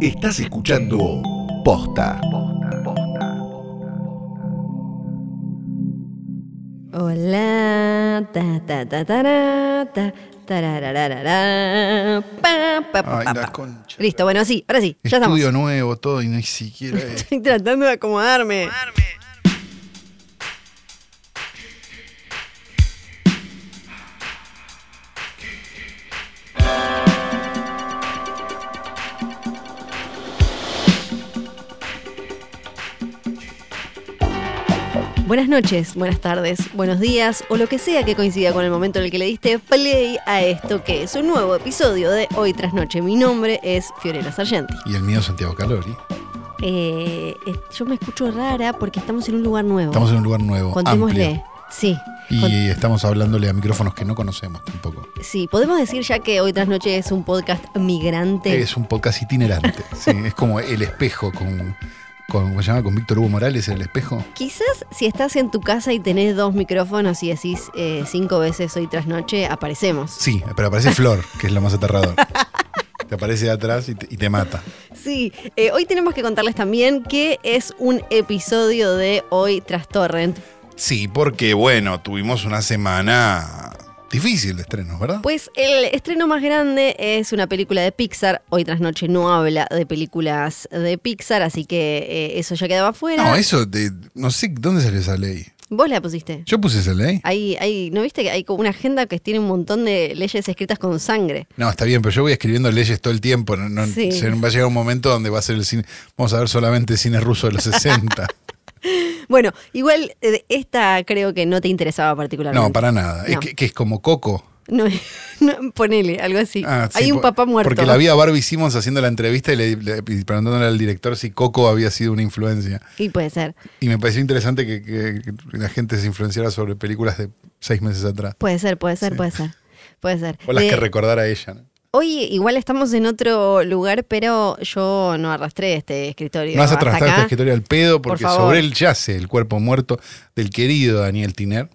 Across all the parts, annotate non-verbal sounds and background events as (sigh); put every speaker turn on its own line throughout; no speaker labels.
Estás escuchando Posta.
Hola, ta ta ta ta ta, tarararara, pa, pa, pa,
Ay,
pa,
la concha.
Listo, bueno, sí, ahora sí, ya estamos.
Estudio nuevo, todo, y ni siquiera (laughs) es.
Estoy tratando de acomodarme. Buenas noches, buenas tardes, buenos días o lo que sea que coincida con el momento en el que le diste play a esto que es un nuevo episodio de Hoy tras Noche. Mi nombre es Fiorella Sargenti.
Y el mío, Santiago Calori.
Eh, yo me escucho rara porque estamos en un lugar nuevo.
Estamos en un lugar nuevo.
Contémosle.
amplio.
Sí.
Y
Con-
estamos hablándole a micrófonos que no conocemos tampoco.
sí, podemos decir ya que Hoy tras Noche es un podcast migrante.
Es un podcast itinerante. sí, es como el espejo con, con, ¿cómo se llama? Con Víctor Hugo Morales, el espejo.
Quizás si estás en tu casa y tenés dos micrófonos y decís eh, cinco veces Hoy tras Noche, aparecemos.
Sí, pero aparece Flor, que es lo más aterrador. Te aparece de atrás y te, y te mata.
Sí, eh, hoy tenemos que contarles también que es un episodio de Hoy tras Torrent.
Sí, porque bueno, tuvimos una semana difícil de estrenos, ¿verdad?
Pues el estreno más grande es una película de Pixar. Hoy tras Noche no habla de películas de Pixar, así que eh, eso ya quedaba fuera.
No, eso de. No sé dónde salió esa ley.
Vos la pusiste.
Yo puse esa ley.
Hay, hay, ¿No viste que hay como una agenda que tiene un montón de leyes escritas con sangre?
No, está bien, pero yo voy escribiendo leyes todo el tiempo. No, no-
Sí.
se- va a llegar un momento donde va a ser el cine. Vamos a ver solamente cine ruso de los (laughs) 60.
Bueno, igual eh, esta creo que no te interesaba particularmente.
no, para nada. Es que, que es como Coco.
No, (laughs) no, ponele, algo así.
Ah, sí,
hay un
por-
papá muerto.
Porque la vi a Barbie Simmons haciendo la entrevista y, le, le- y preguntándole al director si Coco había sido una influencia.
Y puede ser,
Y me pareció interesante que, que- que la gente se influenciara sobre películas de seis meses atrás.
puede ser, puede ser,
Sí.
puede ser. Puede ser. (laughs)
O las
De-
que recordara a ella. ¿no?
Hoy igual estamos en otro lugar, pero yo no arrastré este escritorio.
No vas a esta
acá.
escritorio al pedo
Por
porque sobre él yace el cuerpo muerto del querido Daniel Tiner.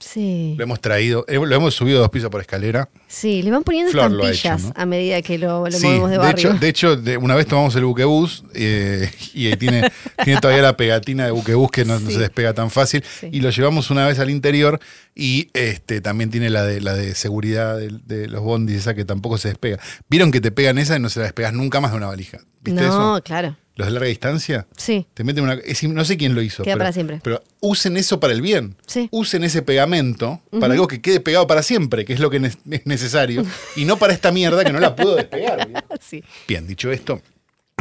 Sí.
Lo hemos traído, eh, lo hemos subido dos pisos por escalera.
Sí, le van poniendo
Flor
estampillas
hecho, ¿no?
a medida que lo, lo
Sí,
movemos de
de
barrio.
hecho, de hecho de- una vez tomamos el buquebús eh, (laughs) y ahí tiene, tiene todavía la pegatina de buquebús que no, se despega tan fácil.
Sí.
Y lo llevamos una vez al interior y este también tiene la de la de seguridad de, de los bondis, esa que tampoco se despega. ¿Vieron que te pegan esa y no se la despegas nunca más de una valija? ¿Viste
no,
eso?
claro.
Los de larga distancia.
Sí.
Te meten una. es- no sé quién lo hizo.
Queda
pero,
para siempre.
Pero usen eso para el bien.
Sí.
Usen ese pegamento para algo que quede pegado para siempre, que es lo que ne- es necesario. y no para esta mierda que no la puedo despegar. (laughs)
Sí.
Bien, dicho esto,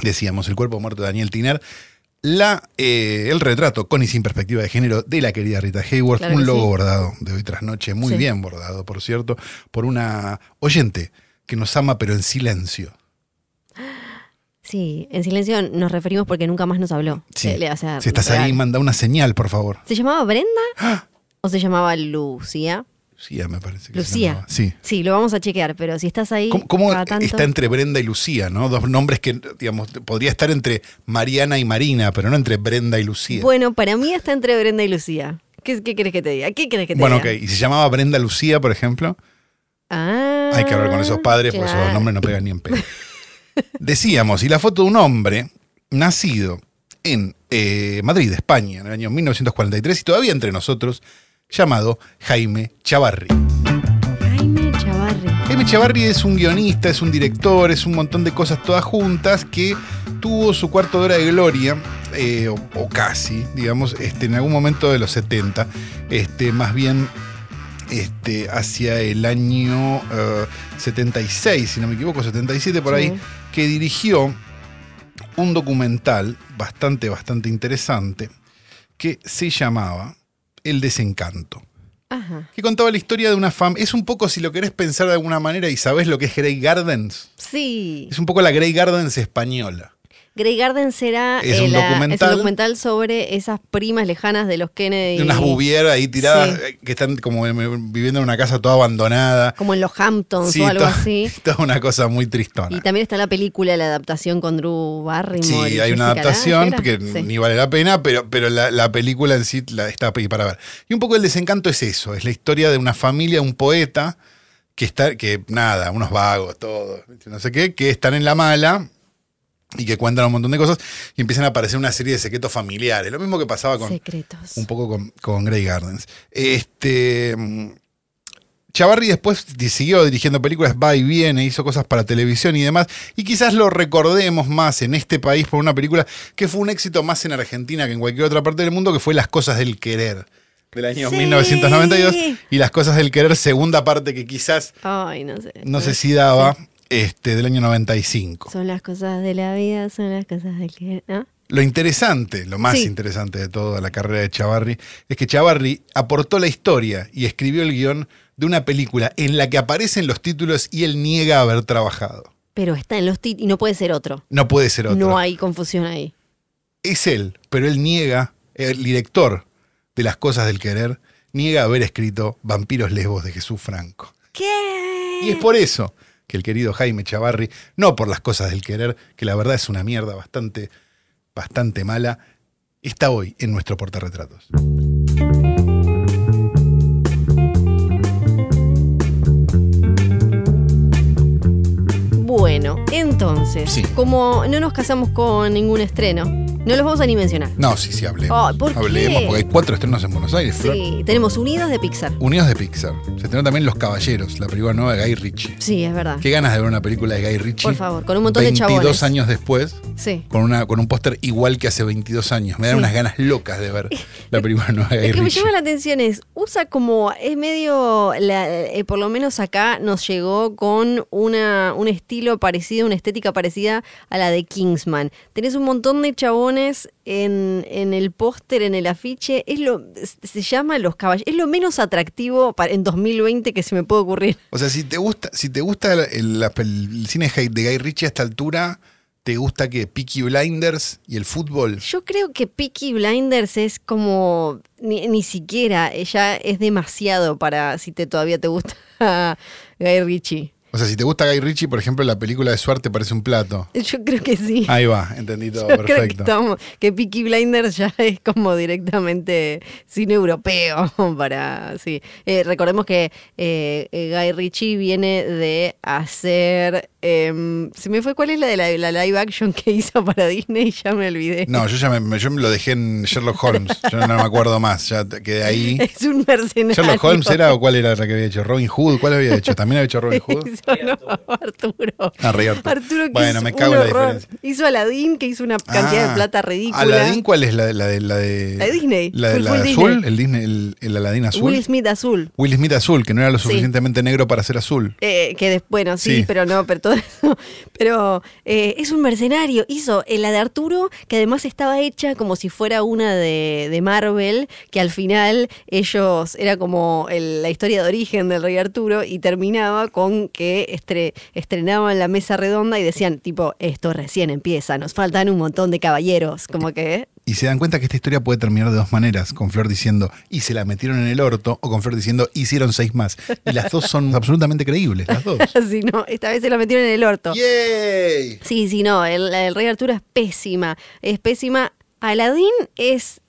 decíamos el cuerpo muerto de Daniel Tiner. La, eh, el retrato con y sin perspectiva de género de la querida Rita Hayworth,
Claro
un logo
sí.
bordado de hoy tras noche, muy
Sí.
bien bordado, por cierto, por una oyente que nos ama pero en silencio.
Sí, en silencio nos referimos porque nunca más nos habló.
Sí.
Eh, o sea,
si estás
real.
ahí, manda una señal, por favor.
¿Se llamaba Brenda? ¿O se llamaba Lucía?
Lucía, me parece que se
Lucía.
llamaba. Sí.
Sí, lo vamos a chequear, pero si estás ahí.
¿Cómo, cómo
cada tanto-
está entre Brenda y Lucía, no? Dos nombres que, digamos, podría estar entre Mariana y Marina, pero no entre Brenda y Lucía.
Bueno, para mí está entre Brenda y Lucía. ¿Qué, qué querés que te diga? ¿Qué querés que te
Bueno, ok.
diga?
¿Y se llamaba Brenda Lucía, por ejemplo?
Ah,
Hay que hablar con esos padres porque
claro.
esos nombres no pegan ni en pedo. (laughs) Decíamos, y la foto de un hombre nacido en eh, Madrid, España, en el año 1943 y todavía entre nosotros, llamado Jaime Chavarri.
Jaime Chavarri.
Jaime Chavarri es un guionista, es un director, es un montón de cosas todas juntas que tuvo su cuarto de hora de gloria, eh, o, o casi, digamos, este, en algún momento de los 70, este, más bien este, hacia el año eh, 76, si no me equivoco, 77 por ahí. Que dirigió un documental bastante, bastante interesante que se llamaba El desencanto
Ajá.
que contaba la historia de una familia. Es un poco, si lo querés pensar de alguna manera y sabés lo que es Grey Gardens,
Sí.
es un poco la Grey Gardens española.
Grey Garden será
Es
eh,
un
la-
documental.
es un documental sobre esas primas lejanas de los Kennedy.
Unas bubieras ahí tiradas
Sí.
eh, que están como viviendo en una casa toda abandonada.
Como en los Hamptons
Sí,
o algo así. (laughs)
Toda una cosa muy tristona.
Y también está la película, la adaptación con Drew Barrymore.
Sí, hay una adaptación que ni vale la pena, pero, pero la, la película en sí la está ahí para ver. Y un poco el desencanto es eso, es la historia de una familia, un poeta que está, que nada, unos vagos, todos, no sé qué, que están en la mala y que cuentan un montón de cosas y empiezan a aparecer una serie de secretos familiares. Lo mismo que pasaba con
Secretos.
un poco con, con Grey Gardens. Este. mm, Chavarri después siguió dirigiendo películas, va y viene, hizo cosas para televisión y demás. Y quizás lo recordemos más en este país por una película que fue un éxito más en Argentina que en cualquier otra parte del mundo, que fue Las Cosas del Querer, del año
Sí.
1992. Y Las Cosas del Querer, segunda parte que quizás
Ay, no sé.
no sé si daba, este, del año 95.
Son las cosas de la vida, son las cosas del que. ¿no?
Lo interesante, lo más
Sí.
interesante de toda la carrera de Chavarri, es que Chavarri aportó la historia y escribió el guion de una película en la que aparecen los títulos y él niega haber trabajado.
Pero está en los títulos y no puede ser otro.
No puede ser otro.
No hay confusión ahí.
Es él, pero él niega, el director de Las Cosas del Querer, niega haber escrito Vampiros Lesbos de Jesús Franco.
¿Qué?
Y es por eso que el querido Jaime Chavarri, no por Las Cosas del Querer, que la verdad es una mierda bastante, bastante mala, está hoy en nuestro portarretratos.
Bueno, entonces,
Sí.
como no nos casamos con ningún estreno, no los vamos a ni mencionar.
No, sí, sí, hablemos.
Ay, ¿por qué?
hablemos, porque hay cuatro estrenos en Buenos Aires, Flor.
Sí, tenemos Unidos de Pixar.
Unidos de Pixar. Se estrenó también Los Caballeros, la película nueva de Guy Ritchie.
Sí, es verdad.
Qué ganas de ver una película de Guy Ritchie.
Por favor, con un montón de
22
chabones.
años después,
Sí.
con, una, con un póster igual que hace 22 años. Me da
Sí.
unas ganas locas de ver la película nueva de Guy
Lo que me
Ritchie.
llama la atención es, usa como, es medio, la- eh, por lo menos acá nos llegó con una, un estilo parecido, una estética parecida a la de Kingsman. Tenés un montón de chabones en, en el póster, en el afiche, es lo, se llama Los Caballeros, es lo menos atractivo para, en 2020 que se me puede ocurrir.
O sea, si te gusta, si te gusta el cine de Guy Ritchie a esta altura, ¿te gusta que Peaky Blinders y el fútbol?
Yo creo que Peaky Blinders es como, ni, ni siquiera, ya es demasiado para si te todavía te gusta (laughs) Guy Ritchie.
O sea, si te gusta Guy Ritchie, por ejemplo, la película de Suarte parece un plato.
Yo creo que sí.
Ahí va, entendí todo, (laughs)
Yo creo que,
perfecto.
que Peaky Blinders ya (laughs) es como directamente cine europeo (laughs) para sí. Eh, recordemos que eh, eh, Guy Ritchie viene de hacer em, se me fue cuál es la de la, la live action que hizo para Disney (laughs) ya me olvidé.
No, yo ya me, yo me lo dejé en Sherlock Holmes. (laughs) Yo no me acuerdo más. Ya quedé ahí.
Es un mercenario.
¿Sherlock Holmes era o cuál era la que había hecho? ¿Robin Hood? ¿Cuál había hecho? ¿También había hecho Robin Hood? (laughs)
Hizo, no, Arturo.
Ah, Rey Arturo.
Arturo que
Bueno,
hizo
me cago en la diferencia.
Hizo Aladdin, que hizo una cantidad
Ah,
de plata ridícula.
¿Aladdin cuál es? ¿La, la de, la de.
La de Disney.
¿La de, la
Disney.
azul? ¿El, Disney, el, el Aladdin azul?
Will Smith azul.
Will Smith azul, que no era lo
Sí.
suficientemente negro para ser azul.
Eh, que des- bueno, sí,
Sí.
pero no, pero (laughs) Pero eh, es un mercenario. Hizo eh, la de Arturo, que además estaba hecha como si fuera una de, de Marvel, que al final ellos era como la historia de origen del rey Arturo y terminaba con que estre- estrenaban la mesa redonda y decían, tipo, esto recién empieza, nos faltan un montón de caballeros. Como que.
Y se dan cuenta que esta historia puede terminar de dos maneras, con Flor diciendo, y se la metieron en el orto, o con Flor diciendo, hicieron seis más. Y las dos son (laughs) absolutamente creíbles, las dos. (laughs)
Así, no, esta vez se la metieron en el orto.
¡Yay!
Sí, sí, no, el, el Rey Arturo es pésima, es pésima. Aladdin es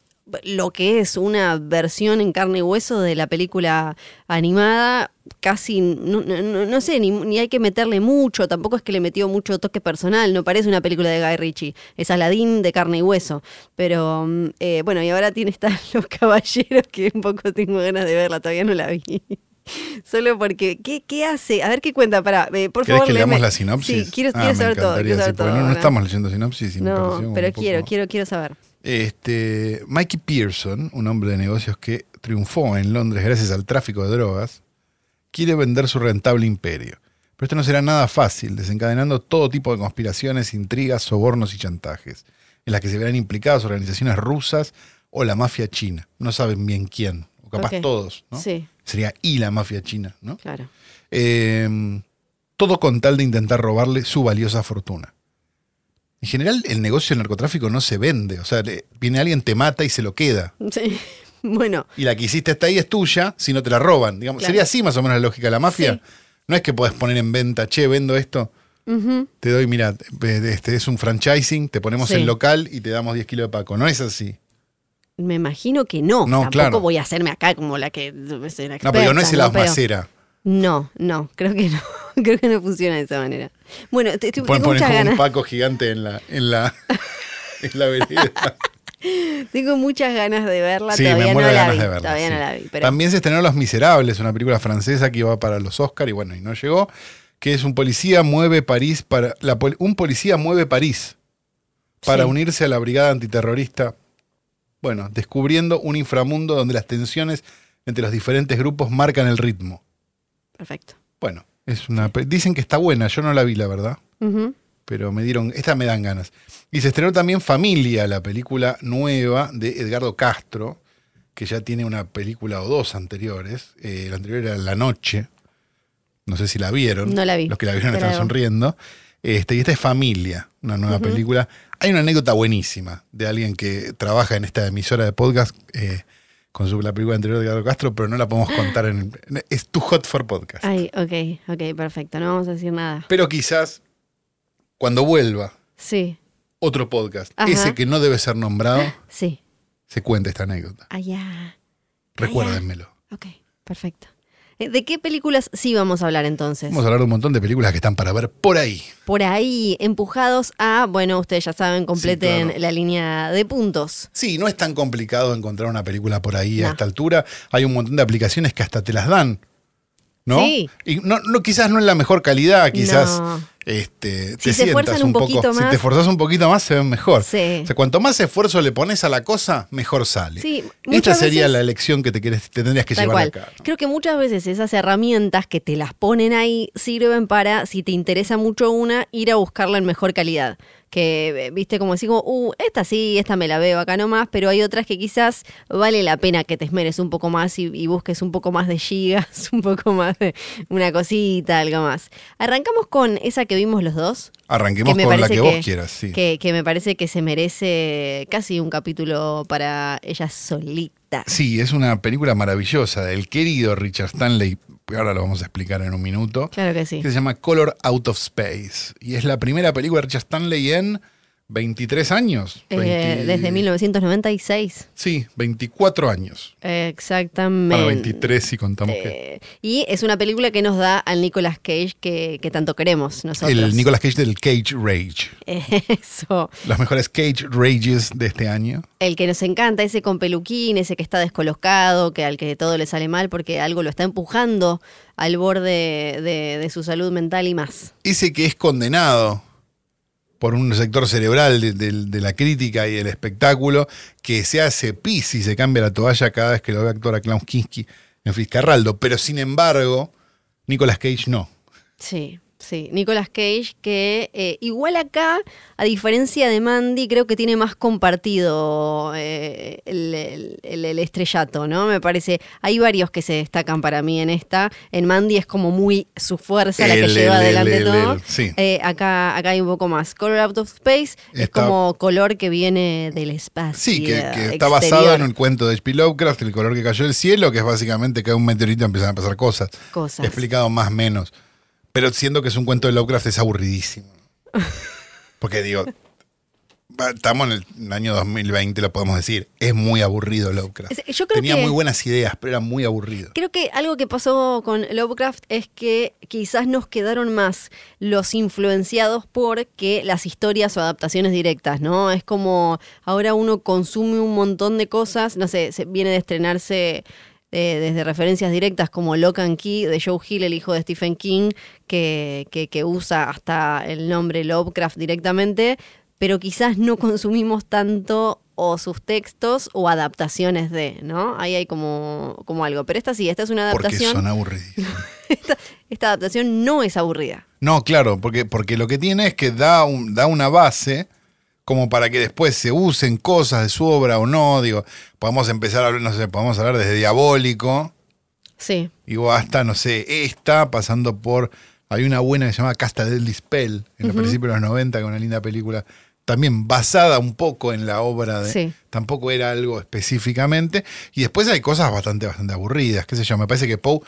lo que es una versión en carne y hueso de la película animada, casi, no, no- no- sé, ni, ni hay que meterle mucho, tampoco es que le metió mucho toque personal, no parece una película de Guy Ritchie, es Aladdin de carne y hueso. Pero mm, eh, bueno, y ahora tiene esta (laughs) Los Caballeros, que un poco tengo ganas de verla, todavía no la vi. (laughs) Solo porque, ¿qué, qué hace? A ver qué cuenta, para, por
¿Querés
favor.
que leamos
léeme.
la sinopsis?
Sí, quiero,
Ah,
quiero saber todo.
encantaría,
Quiero saber
sí, porque
todo
no, estamos leyendo sinopsis y
No, pero
un poco-
quiero, quiero, quiero saber.
Este, Mikey Pearson, un hombre de negocios que triunfó en Londres gracias al tráfico de drogas, quiere vender su rentable imperio. Pero esto no será nada fácil, desencadenando todo tipo de conspiraciones, intrigas, sobornos y chantajes, en las que se verán implicadas organizaciones rusas o la mafia china. No saben bien quién, o capaz todos, ¿no?
Sí,
Sería y la mafia china, ¿no?
claro.
Eh, todo con tal de intentar robarle su valiosa fortuna. En general, el negocio del narcotráfico no se vende. O sea, viene alguien, te mata y se lo queda.
Sí. (laughs) Bueno,
Y la que hiciste está ahí es tuya, si no te la roban. Digamos,
Claro.
Sería así más o menos la lógica de la mafia.
Sí.
No es que podés poner en venta, che, vendo esto, te doy, mira, este es un franchising, te ponemos
Sí.
el local y te damos 10 kilos de paco. No es así.
me imagino que no.
No,
Tampoco
claro.
voy a hacerme acá como la que. No,
No, pero no es el
¿no? Pero-. No, no, creo que no. (laughs) creo que no funciona de esa manera. Bueno, te- te-
Pueden
tengo
poner
muchas
como un paco gigante en la, en la, (laughs) en la vereda.
Tengo muchas ganas de verla.
Sí,
todavía
me muero
no
de
la
ganas
vi.
de verla.
todavía
sí.
no la vi. Pero
También se estrenó Los Miserables, una película francesa que iba para los Oscar y bueno, y no llegó. Que es un policía mueve París para. la un policía mueve París para
Sí.
unirse a la brigada antiterrorista. Bueno, descubriendo un inframundo donde las tensiones entre los diferentes grupos marcan el ritmo.
Perfecto.
Bueno, es una. Dicen que está buena, yo no la vi, la verdad. Pero me dieron, esta me dan ganas. Y se estrenó también Familia, la película nueva de Edgardo Castro, que ya tiene una película o dos anteriores. Eh, la anterior era La Noche, no sé si la vieron.
No la vi.
Los que la vieron están sonriendo. Este, y esta es Familia, una nueva película. Hay una anécdota buenísima de alguien que trabaja en esta emisora de podcast eh, con su, la película anterior de Edgardo Castro, pero no la podemos contar en... Es too hot for podcast.
Ay, ok, ok, perfecto. No vamos a decir nada.
Pero quizás cuando vuelva
Sí,
otro podcast,
Ajá.
ese que no debe ser nombrado,
sí.
se cuenta esta anécdota.
Ah, ya.
Recuérdenmelo.
Ok, perfecto. Eh, ¿De qué películas sí vamos a hablar entonces?
Vamos a hablar de un montón de películas que están para ver por ahí.
Por ahí, empujados a, bueno, ustedes ya saben, completen
claro.
la línea de puntos.
Sí, no es tan complicado encontrar una película por ahí a esta altura. Hay un montón de aplicaciones que hasta te las dan. ¿No?
Sí.
Y no, no, quizás no en la mejor calidad, quizás
No.
Este,
Si
te
se
sientas
un
poco.
poquito
Si
más.
te esforzás un poquito más, se ven mejor.
Sí.
O sea, cuanto más esfuerzo le pones a la cosa, mejor sale.
Sí,
Esta sería
veces-
la elección que te, querés- te tendrías que llevar
cual.
a cabo.
Creo que muchas veces esas herramientas que te las ponen ahí sirven para, si te interesa mucho una, ir a buscarla en mejor calidad. Que, eh, viste, como decir, como, uh, esta sí, esta me la veo acá nomás, pero hay otras que quizás vale la pena que te esmeres un poco más y, y busques un poco más de gigas, (laughs) un poco más de una cosita, algo más. Arrancamos con esa que vimos los dos.
Arranquemos con la que, vos quieras, sí.
Que, que me parece que se merece casi un capítulo para ella solita.
Sí, es una película maravillosa del querido Richard Stanley, ahora lo vamos a explicar en un minuto,
Claro que sí.
que se llama Color Out of Space. Y es la primera película de Richard Stanley en 23 años.
Eh,
20
desde 1996.
Sí, 24 años.
Exactamente.
Para 23 si contamos que...
Eh, y es una película que nos da al Nicolas Cage que, que tanto queremos nosotros.
El Nicolas Cage del Cage Rage. (laughs)
Eso.
Los mejores Cage Rages de este año.
El que nos encanta, ese con peluquín, ese que está descolocado, que al que todo le sale mal porque algo lo está empujando al borde de, de su salud mental y más.
Ese que es condenado por un sector cerebral de, la crítica y del espectáculo, que se hace pis y se cambia la toalla cada vez que lo ve actuar a Klaus Kinski en Fiscarraldo. Pero sin embargo, Nicolas Cage no.
Sí, sí. Nicolas Cage, que eh, igual acá, a diferencia de Mandy, creo que tiene más compartido eh, el, el- el- el estrellato, ¿no? Me parece. Hay varios que se destacan para mí en esta. En Mandy es como muy su fuerza la que lleva
el-
adelante
el-
todo.
el- sí.
Eh, acá, acá hay un poco más. Color Out of Space es como color que viene del espacio.
Sí, que, que está
exterior.
basado en un cuento de H.P. Lovecraft, El color que cayó del cielo, que es básicamente que un meteorito y empiezan a pasar cosas.
Cosas.
Explicado más o menos. Pero siendo que es un cuento de Lovecraft es aburridísimo. Porque digo, estamos en el año 2020, lo podemos decir. Es muy aburrido Lovecraft.
Es- yo creo
Tenía
que-
muy buenas ideas, pero era muy aburrido.
Creo que algo que pasó con Lovecraft es que quizás nos quedaron más los influenciados por que las historias o adaptaciones directas, ¿no? Es como ahora uno consume un montón de cosas, no sé, viene de estrenarse eh, desde referencias directas como Lock and Key de Joe Hill, el hijo de Stephen King, que, que, que usa hasta el nombre Lovecraft directamente, pero quizás no consumimos tanto o sus textos o adaptaciones de, ¿no? Ahí hay como, como algo. Pero esta sí, esta es una
Porque
adaptación.
son aburridísimos. (laughs)
esta, esta adaptación no es aburrida.
No, claro, porque, porque lo que tiene es que da, un- da una base como para que después se usen cosas de su obra o no. Digo, podemos empezar a hablar, no sé, podemos hablar desde Diabólico,
Sí.
digo, hasta, no sé, esta, pasando por. Hay una buena que se llama Casta del Dispel, en los principios de los 90, que es una linda película, también basada un poco en la obra de.
Sí.
Tampoco era algo específicamente. Y después hay cosas bastante, bastante aburridas, qué sé yo. Me parece que Poe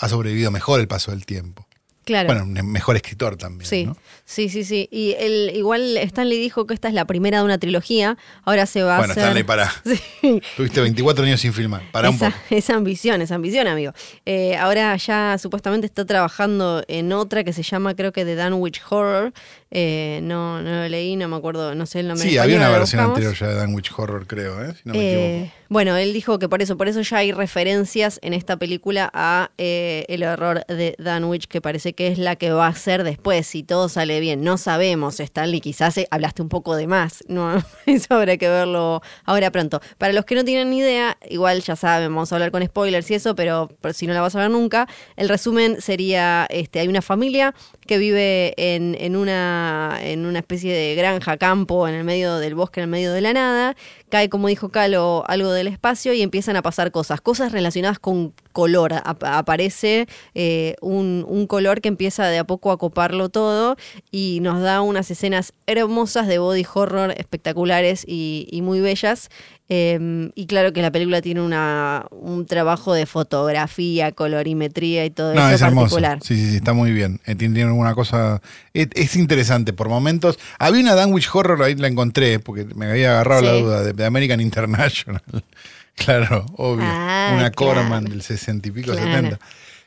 ha sobrevivido mejor el paso del tiempo.
Claro.
Bueno, un mejor escritor también.
Sí,
¿no?
sí, sí, sí. Y el, igual Stanley dijo que esta es la primera de una trilogía. Ahora se va
Bueno,
a hacer.
Stanley, pará. (laughs)
Sí.
Tuviste 24 años sin filmar. Pará un
esa,
poco.
esa ambición, esa ambición, amigo. Eh, ahora ya supuestamente está trabajando en otra que se llama, creo que The Dunwich Horror. Eh, no, no lo leí, no me acuerdo, no sé el nombre.
Sí, había una versión anterior ya de Danwich Horror, creo, ¿eh? si no me
Eh,
equivoco.
bueno, él dijo que por eso, por eso ya hay referencias en esta película a eh, el horror de Danwich, que parece que es la que va a ser después, si todo sale bien. No sabemos, Stanley, quizás eh, hablaste un poco de más, (laughs) no, eso habrá que verlo ahora pronto. Para los que no tienen ni idea, igual ya saben, vamos a hablar con spoilers y eso, pero si no la vas a ver nunca, el resumen sería, este, hay una familia que vive en, en una, en una especie de granja, campo, en el medio del bosque, en el medio de la nada. Cae, como dijo Calo, algo del espacio y empiezan a pasar cosas, cosas relacionadas con color. Ap- aparece eh, un, un color que empieza de a poco a coparlo todo y nos da unas escenas hermosas de body horror espectaculares y, y muy bellas. Eh, y claro que la película tiene una, un trabajo de fotografía, colorimetría y todo
No,
eso
es hermoso.
particular.
Sí, sí, sí, está muy bien. Eh, tiene, tiene alguna cosa. Es, es interesante por momentos. Había una Danwich Horror, ahí la encontré, porque me había agarrado la duda, de, de American International. (laughs) claro, obvio.
Ah,
una
claro.
Corman del 60 y pico,
Claro.
70.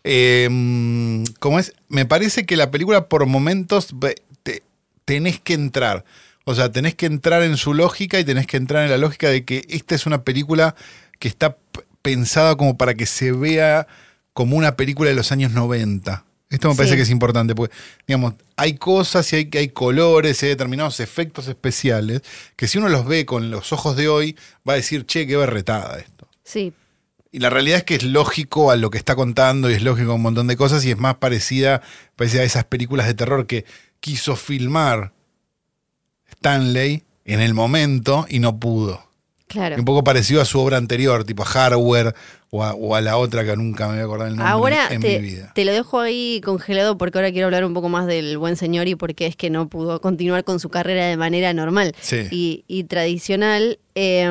Eh, mm, ¿Cómo es? Me parece que la película por momentos te- tenés que entrar. O sea, tenés que entrar en su lógica y tenés que entrar en la lógica de que esta es una película que está pensada como para que se vea como una película de los años 90. Esto me parece
Sí.
que es importante, porque, digamos, hay cosas y hay, hay colores y hay determinados efectos especiales que si uno los ve con los ojos de hoy, va a decir, che, qué berretada esto.
Sí,
Y la realidad es que es lógico a lo que está contando y es lógico a un montón de cosas y es más parecida, parecida a esas películas de terror que quiso filmar Stanley en el momento y no pudo.
Claro.
Un poco parecido a su obra anterior, tipo a Hardware o a, o a la otra que nunca me voy a acordar el nombre
Ahora
en
te,
mi vida.
te lo dejo ahí congelado porque ahora quiero hablar un poco más del buen señor y por qué es que no pudo continuar con su carrera de manera normal
Sí.
y, y tradicional. Eh,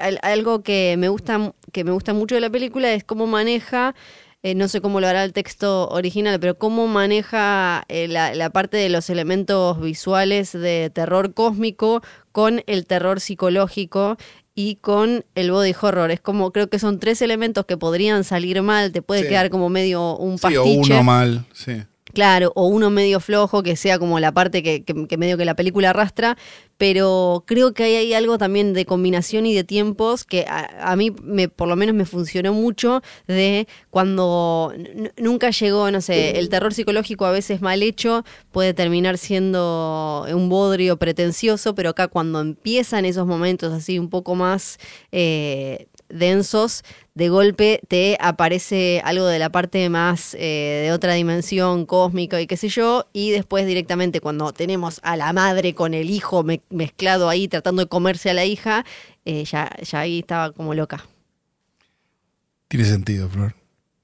al- algo que me gusta que me gusta mucho de la película es cómo maneja eh, no sé cómo lo hará el texto original, pero cómo maneja eh, la, la parte de los elementos visuales de terror cósmico con el terror psicológico y con el body horror. Es como, creo que son tres elementos que podrían salir mal, te puede
Sí.
quedar como medio un
Sí,
pastiche.
o uno mal, sí.
Claro, o uno medio flojo, que sea como la parte que, que- que medio que la película arrastra, pero creo que hay, hay algo también de combinación y de tiempos que a, mí me, por lo menos me funcionó mucho de cuando nunca llegó, no sé, el terror psicológico a veces mal hecho puede terminar siendo un bodrio pretencioso, pero acá cuando empiezan esos momentos así un poco más eh, densos, de golpe te aparece algo de la parte más eh, de otra dimensión cósmica y qué sé yo, y después directamente cuando tenemos a la madre con el hijo me- mezclado ahí tratando de comerse a la hija, eh, ya, ya ahí estaba como loca.
Tiene sentido, Flor.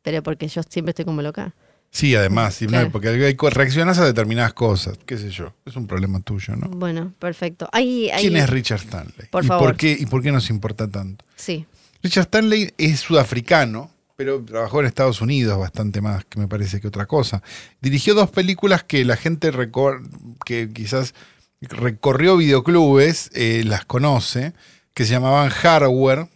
Pero porque yo siempre estoy como loca.
Sí, además,
Claro.
porque reaccionas a determinadas cosas, qué sé yo. Es un problema tuyo, ¿no?
Bueno, perfecto. Ahí, ahí-
¿Quién es Richard Stanley?
Por
¿Y
favor.
por qué y por qué nos importa tanto?
Sí,
Richard Stanley es sudafricano, pero trabajó en Estados Unidos bastante más que me parece que otra cosa. Dirigió dos películas que la gente que quizás recorrió videoclubes, eh, las conoce, que se llamaban Hardware,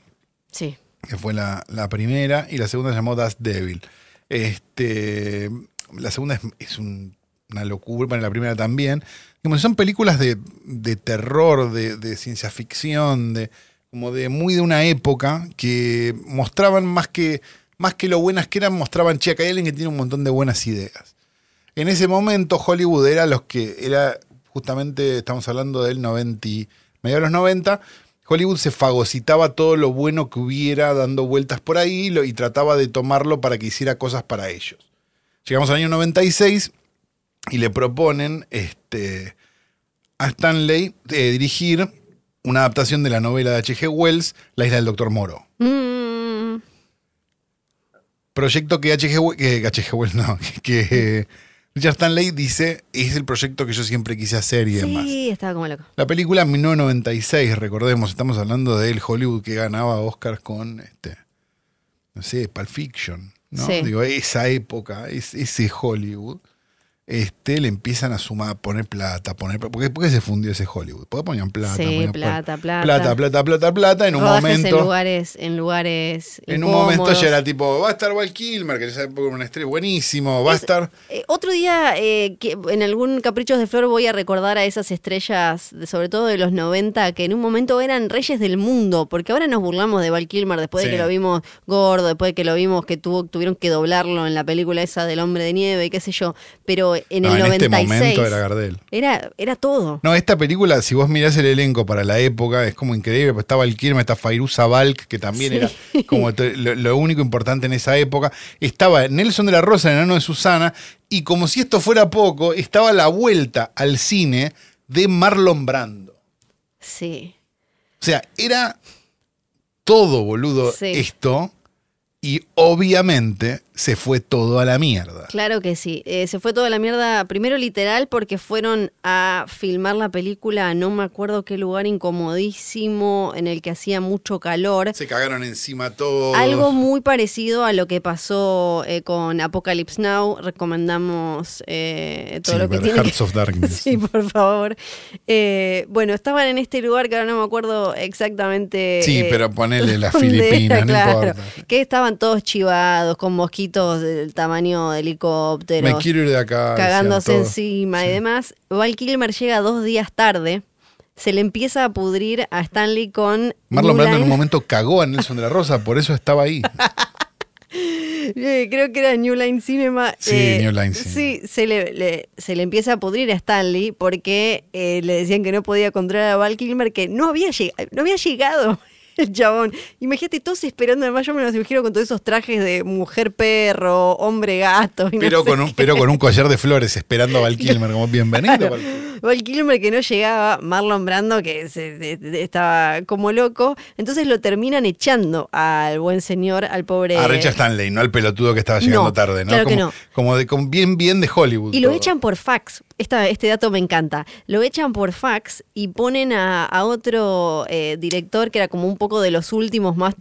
sí.
que fue la, la primera, y la segunda se llamó Das Devil. Este, la segunda es, es un- una locura, bueno, la primera también. Como son películas de, de terror, de, de ciencia ficción, de, como de muy de una época que mostraban más que, más que lo buenas que eran, mostraban, che, hay alguien que tiene un montón de buenas ideas. En ese momento Hollywood era los que era justamente estamos hablando del 90 y medio de los 90 Hollywood se fagocitaba todo lo bueno que hubiera dando vueltas por ahí y trataba de tomarlo para que hiciera cosas para ellos. Llegamos al año 96 y le proponen este, a Stanley eh, dirigir una adaptación de la novela de H.G. Wells, La isla del Doctor Moro.
Mm,
Proyecto que H.G. Que H.G. Wells, (laughs) no, que, que Richard Stanley dice es el proyecto que yo siempre quise hacer y demás.
sí, estaba como loca.
La película en 1996, recordemos, estamos hablando del Hollywood que ganaba Oscars con, este, no sé, Pulp Fiction, ¿no?
Sí.
Digo, esa época, es, ese Hollywood. Este, le empiezan a sumar, a poner plata, a poner ¿por qué, por qué se fundió ese Hollywood? Porque ponían plata,
Sí,
ponían
plata, plata.
plata, plata, plata, plata, en un
Rodajes
momento.
en lugares, en lugares
En un momento ya era tipo, va a estar Val Kilmer, que ya es un estrella buenísimo, va a
Es-
estar.
Eh, otro día, eh, que en algún Caprichos de Flor voy a recordar a esas estrellas, de- sobre todo de los 90, que en un momento eran reyes del mundo, porque ahora nos burlamos de Val Kilmer después
Sí.
de que lo vimos gordo, después de que lo vimos que tuvo, tuvieron que doblarlo en la película esa del Hombre de Nieve y qué sé yo, pero en
No,
el
en este
96
momento era Gardel.
era, era todo.
No, esta película, si vos mirás el elenco para la época, es como increíble. pues Estaba el Kilmer, está Fairuza Balk, que también
Sí.
era como lo, lo único importante en esa época. Estaba Nelson de la Rosa, el enano de Susana, y como si esto fuera poco, estaba la vuelta al cine de Marlon Brando.
Sí.
O sea, era todo, boludo,
Sí.
esto. Y obviamente se fue todo a la mierda.
Claro que sí. Eh, se fue toda la mierda, primero literal, porque fueron a filmar la película, a no me acuerdo qué lugar incomodísimo, en el que hacía mucho calor.
Se cagaron encima todos.
Algo muy parecido a lo que pasó eh, con Apocalypse Now. Recomendamos eh, todo
Sí,
lo que tiene que
Hearts of (laughs) Darkness.
Sí, por favor. Bueno, estaban en este lugar que ahora no me acuerdo exactamente.
Sí, pero ponele las (laughs) Filipinas, no
claro.
importa.
Que estaban todos chivados, con mosquitos del tamaño de helicópteros.
Me quiero ir de acá.
cagándose encima y
Sí.
demás. Val Kilmer llega dos días tarde. Se le empieza a pudrir a Stanley con.
Marlon Brando en un momento cagó a Nelson de la Rosa, por eso estaba ahí. (laughs)
Eh, creo que era New Line Cinema. Eh,
Sí, New Line Cinema.
Sí, se le, le- se le empieza a pudrir a Stanley porque eh, le decían que no podía controlar a Val Kilmer, que no había, lleg- no había llegado el chabón. Imagínate todos esperando, además yo me los imagino con todos esos trajes de mujer perro, hombre gato. y no
Pero
sé
con, un,
qué.
pero con un collar de flores esperando a Val (laughs) Kilmer como bienvenido. Val Kilmer.
Val Kilmer que no llegaba, Marlon Brando que se- de- de- estaba como loco, entonces lo terminan echando al buen señor, al pobre...
A Richard Stanley, no al pelotudo que estaba llegando
No,
tarde, ¿no?
claro que
como,
no.
como de como bien, bien de Hollywood.
Y lo echan por fax. Esta, este dato me encanta. Lo echan por fax y ponen a, a otro eh, director que era como un poco de los últimos más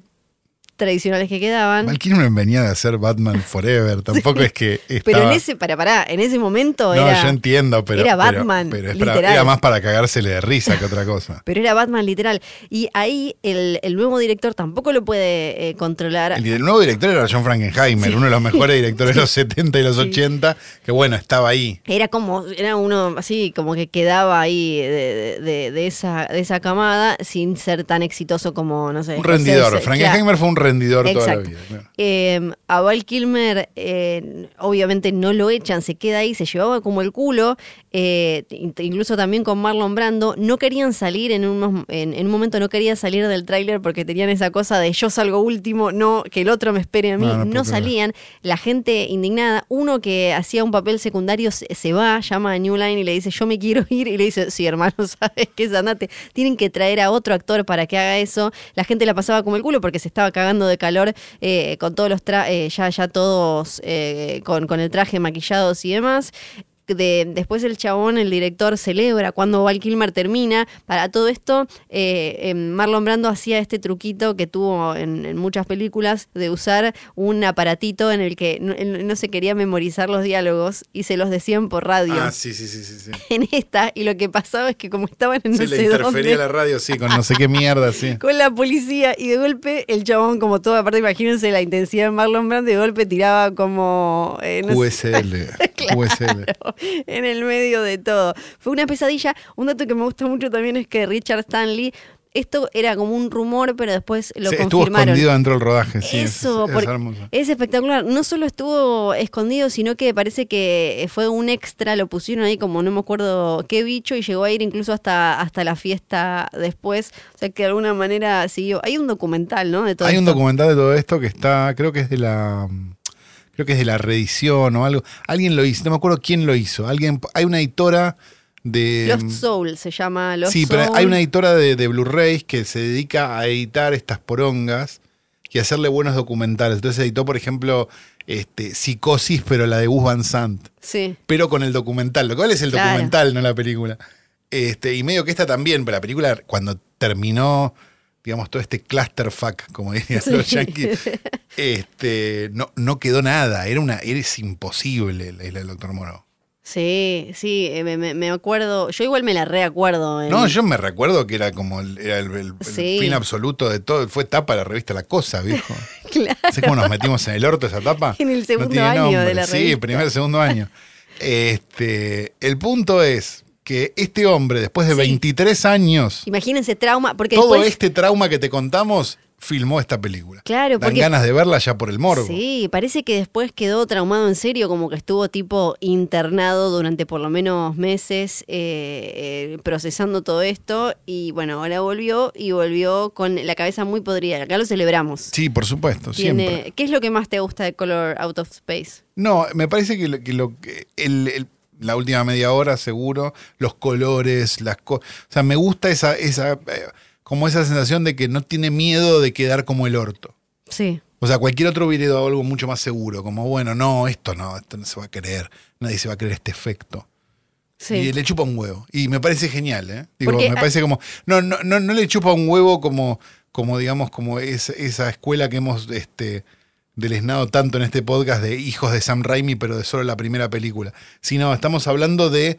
tradicionales que quedaban.
Val Kilmer venía de hacer Batman (laughs) Forever, tampoco es que estaba...
Pero en ese, para, para, en ese momento
No,
era.
yo entiendo, pero...
era Batman,
Pero,
literal.
era más para cagársele de risa que otra cosa.
Pero era Batman literal. Y ahí el, el nuevo director tampoco lo puede eh, controlar.
El, el nuevo director era John Frankenheimer, uno de los mejores (laughs) directores de los 70 y los 80, que bueno, estaba ahí.
Era como, era uno así, como que quedaba ahí de, de- de esa, de esa camada sin ser tan exitoso como, no sé.
Un rendidor. Frankenheimer fue un rendidor toda la vida. claro.
Eh, a Val Kilmer, eh, obviamente no lo echan, se queda ahí, se llevaba como el culo. eh, in- incluso también con Marlon Brando. No querían salir en, unos, en, en un momento, no quería salir del tráiler porque tenían esa cosa de yo salgo último, no, que el otro me espere a mí.
No,
salían. La gente indignada. Uno que hacía un papel secundario se, se va, llama a New Line y le dice, yo me quiero ir. Y le dice, sí, hermano, (laughs) sabes que es andate. Tienen que traer a otro actor para que haga eso. La gente la pasaba como el culo porque se estaba cagando de calor eh, con todos los trajes, ya, ya todos eh, con, con el traje maquillados y demás. De, después el chabón, el director, celebra cuando Val Kilmer termina. Para todo esto, eh, eh, Marlon Brando hacía este truquito que tuvo en, en muchas películas de usar un aparatito en el que no, se quería memorizar los diálogos y se los decían por radio.
Ah, sí, sí, sí, sí. sí. (laughs)
En esta, y lo que pasaba es que como estaban en
Se
no
le
sé
interfería
dónde,
la radio, sí, con no sé qué mierda, sí. (laughs)
con la policía y de golpe el chabón como todo, aparte imagínense la intensidad de Marlon Brando, de golpe tiraba como... eh, no sé,
QSL. QSL. (laughs) (laughs)
en el medio de todo. Fue una pesadilla. Un dato que me gusta mucho también es que Richard Stanley, esto era como un rumor, pero después lo
Sí, estuvo
confirmaron.
escondido dentro del rodaje, sí. es-
Eso,
es, es
es espectacular. No solo estuvo escondido, sino que parece que fue un extra, lo pusieron ahí como no me acuerdo qué bicho y llegó a ir incluso hasta, hasta la fiesta después. O sea que de alguna manera siguió. Hay un documental, ¿no? De todo
Hay un documental de todo esto que está, creo que es de la creo que es de la reedición o algo. Alguien lo hizo, no me acuerdo quién lo hizo. Alguien hay una editora de
Lost Soul se llama Lost
Sí, pero hay una editora de, de Blu-rays que se dedica a editar estas porongas y hacerle buenos documentales. Entonces editó, por ejemplo, este, Psicosis, pero la de Gus Van Sant,
Sí.
pero con el documental. Lo cual es el
Claro.
documental, no la película. Este, y medio que esta también, pero la película cuando terminó, digamos, todo este clusterfuck, como dirían (laughs) los yankees, este, no, no quedó nada. Era una, es imposible la isla del Doctor Moro.
Sí, sí, eh, me, me- acuerdo. Yo igual me la reacuerdo. en-
No, yo me recuerdo que era como el, era el- el- el
Sí.
fin absoluto de todo. Fue tapa de la revista La Cosa, viejo. (laughs)
Claro.
¿Sabes cómo nos metimos en el orto esa tapa?
En el segundo año de la
Sí,
revista.
primer, segundo año. Este, el punto es que este hombre, después de
Sí.
23 años,
Imagínense trauma, porque
todo
después.
este trauma que te contamos, filmó esta película.
Claro,
Dan
porque-
ganas de verla ya por el morbo.
Sí, parece que después quedó traumado en serio, como que estuvo tipo internado durante por lo menos meses eh, eh, procesando todo esto y bueno, ahora volvió y volvió con la cabeza muy podrida. Acá lo celebramos.
Sí, por supuesto,
Tiene-
siempre.
¿Qué es lo que más te gusta de Color Out of Space?
No, me parece que, lo, que lo que- el- el- la última media hora seguro, los colores, las cosas. O sea, me gusta esa, esa, eh, como esa sensación de que no tiene miedo de quedar como el orto.
Sí.
O sea, cualquier otro hubiera ido a algo mucho más seguro, como, bueno, no, esto no, esto no se va a creer, nadie se va a creer este efecto.
Sí.
Y le chupa un huevo. Y me parece genial, ¿eh? Digo,
Porque,
me parece como. No, no, no, no le chupa un huevo como, como digamos, como es- esa escuela que hemos este, deleznado tanto en este podcast de hijos de Sam Raimi, pero de solo la primera película. Sino estamos hablando de.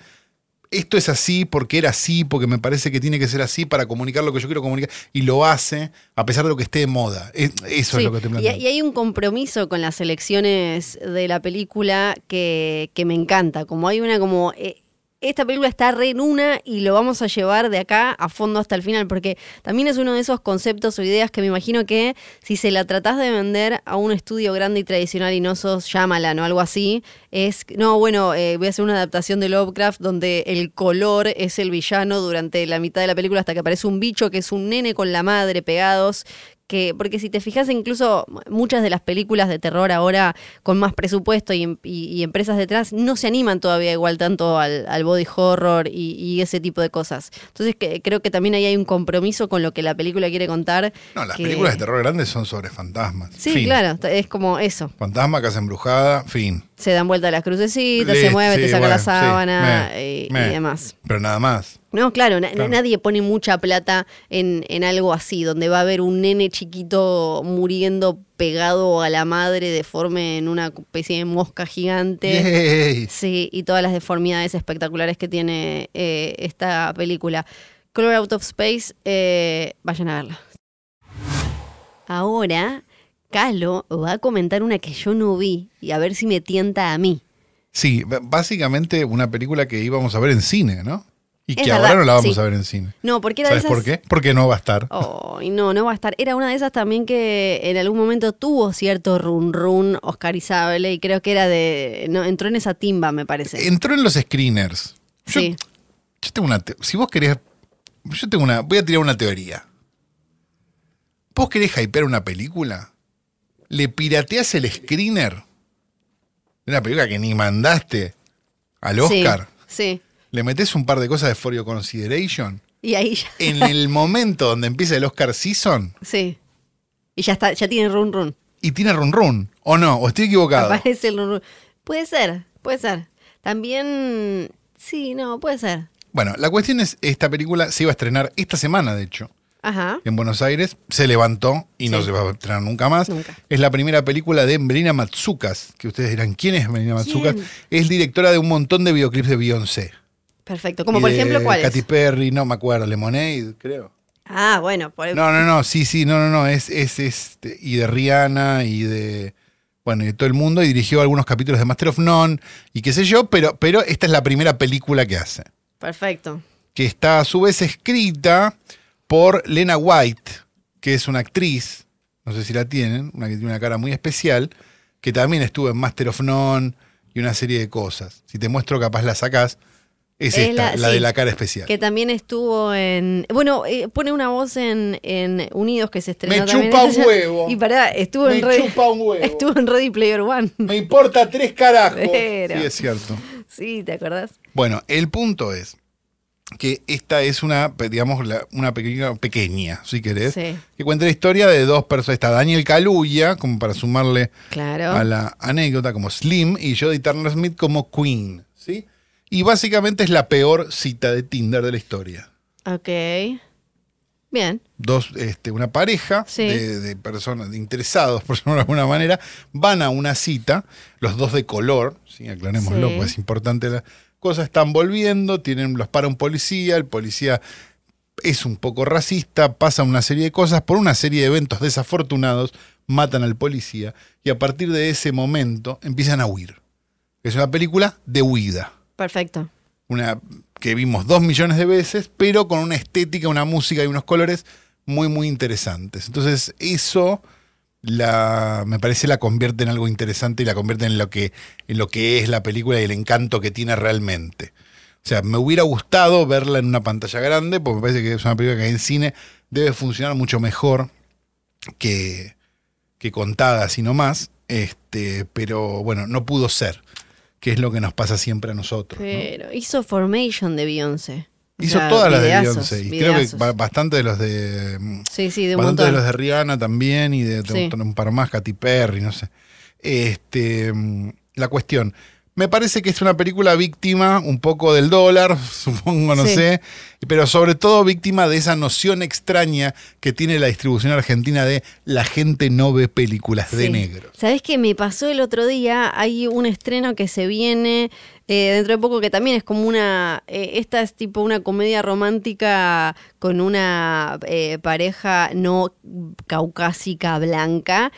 Esto es así porque era así, porque me parece que tiene que ser así para comunicar lo que yo quiero comunicar. Y lo hace a pesar de lo que esté de moda. Es- eso es lo que te planteo.
y hay un compromiso con las elecciones de la película que, que me encanta. Como hay una como. eh, esta película está re en una y lo vamos a llevar de acá a fondo hasta el final, porque también es uno de esos conceptos o ideas que me imagino que si se la tratás de vender a un estudio grande y tradicional y no sos llámala, ¿no? Algo así, es, no, bueno, eh, voy a hacer una adaptación de Lovecraft donde el color es el villano durante la mitad de la película hasta que aparece un bicho que es un nene con la madre pegados que porque si te fijas incluso muchas de las películas de terror ahora con más presupuesto y, em- y- y empresas detrás no se animan todavía igual tanto al, al body horror y, y ese tipo de cosas entonces que, creo que también ahí hay un compromiso con lo que la película quiere contar
no, las
que-
películas de terror grandes son sobre fantasmas.
sí
Fin.
claro es como eso
Fantasma, casa embrujada, fin.
se dan vuelta las crucecitas se mueve te saca la
sí,
sábana
me,
y,
me.
y demás
Pero nada más.
No, claro, na-
Claro.
nadie pone mucha plata en, en algo así, donde va a haber un nene chiquito muriendo pegado a la madre deforme en una especie de mosca gigante.
Yay.
Sí, y todas las deformidades espectaculares que tiene eh, esta película. Color Out of Space, eh, vayan a verla. Ahora, Calo va a comentar una que yo no vi y a ver si me tienta a mí.
Sí, básicamente una película que íbamos a ver en cine, ¿no? Y
Es
que
verdad,
ahora no la vamos
sí.
a ver en cine.
No, porque era de
¿Sabes
esas...
por qué? Porque no va a estar.
Oh, no, no va a estar. Era una de esas también que en algún momento tuvo cierto run run oscarizable y creo que era de. No, entró en esa timba, me parece.
Entró en los screeners. Yo,
sí.
yo tengo una. te- si vos querés. Yo tengo una. Voy a tirar una teoría. ¿Vos querés hypear una película? ¿Le pirateás el screener de una película que ni mandaste al Oscar?
Sí. sí.
¿Le metés un par de cosas de For Your Consideration?
Y ahí ya.
En el (laughs) momento donde empieza el Oscar Season
Sí. Y ya está, ya tiene run run.
y tiene run run. ¿O no? ¿O estoy equivocado?
Aparece el run run. Puede ser, puede ser. También. Sí, no, puede ser.
Bueno, la cuestión es, esta película se iba a estrenar esta semana, de hecho,
Ajá.
en Buenos Aires. Se levantó y no se va a estrenar nunca más.
Nunca.
Es la primera película de Melina Matsukas, que ustedes dirán, ¿quién es Melina Matsukas?
¿Quién?
Es directora de un montón de videoclips de Beyoncé.
Perfecto. Como
Y
por
de
ejemplo, ¿cuál
Katy
es?
Perry, no me acuerdo, Lemonade, creo.
Ah, bueno, por
No, no, no, sí, sí, no, no, no, es, es, este, y de Rihanna y de, bueno, y de todo el mundo, y dirigió algunos capítulos de Master of None, y qué sé yo, pero, pero esta es la primera película que hace,
Perfecto.
que está a su vez escrita por Lena White, que es una actriz, no sé si la tienen, una que tiene una cara muy especial, que también estuvo en Master of None y una serie de cosas. Si te muestro, capaz la sacás. Es,
Es
esta,
la-
la,
sí.
de la cara especial.
Que también estuvo en. Bueno, eh, pone una voz en, en Unidos que se estrenó
Me
también
chupa un huevo.
Y pará, estuvo
Me
en Ready.
chupa un huevo. (laughs)
Estuvo en Ready Player One.
Me importa tres carajos. (laughs)
Pero-
Sí, es cierto.
Sí, ¿te acordás?
Bueno, el punto es que esta es una, digamos, una pequeña, pequeña, si querés,
Sí.
que cuenta la historia de dos personas. Está Daniel Kaluuya, como para sumarle
Claro.
a la anécdota, como Slim, y Jodie Turner Smith como Queen, ¿sí? Y básicamente es la peor cita de Tinder de la historia.
Ok. Bien.
dos, este, una pareja
Sí.
de, de personas, de interesados, (laughs) por llamarlo de alguna manera, van a una cita, los dos de color, ¿sí? aclarémoslo,
Sí.
porque es importante la cosa, están volviendo, tienen, los para un policía, el policía es un poco racista, pasa una serie de cosas, por una serie de eventos desafortunados, matan al policía, y a partir de ese momento empiezan a huir. Es una película de huida
Perfecto.
una que vimos dos millones de veces, pero con una estética, una música y unos colores muy, muy interesantes. Entonces, eso la, me parece la convierte en algo interesante y la convierte en lo, que, en lo que es la película y el encanto que tiene realmente. O sea, me hubiera gustado verla en una pantalla grande, porque me parece que es una película que en cine debe funcionar mucho mejor que, que contada, así nomás. Este, pero bueno, no pudo ser, que es lo que nos pasa siempre a nosotros. ¿no?
Pero hizo Formation de Beyoncé. O
Hizo
sea,
todas las de Beyoncé. Y creo que bastante de los de.
Sí, sí, de un
Bastante de
montón.
los de Rihanna también y de, de
Sí.
un- un par más, Katy Perry, no sé. Este, mm, la cuestión. Me parece que es una película víctima un poco del dólar, (laughs) supongo, no
Sí.
sé, pero sobre todo víctima de esa noción extraña que tiene la distribución argentina de la gente no ve películas de
Sí.
negros.
¿Sabés qué me pasó el otro día? Hay un estreno que se viene eh, dentro de poco que también es como una. eh, esta es tipo una comedia romántica con una eh, pareja no caucásica blanca.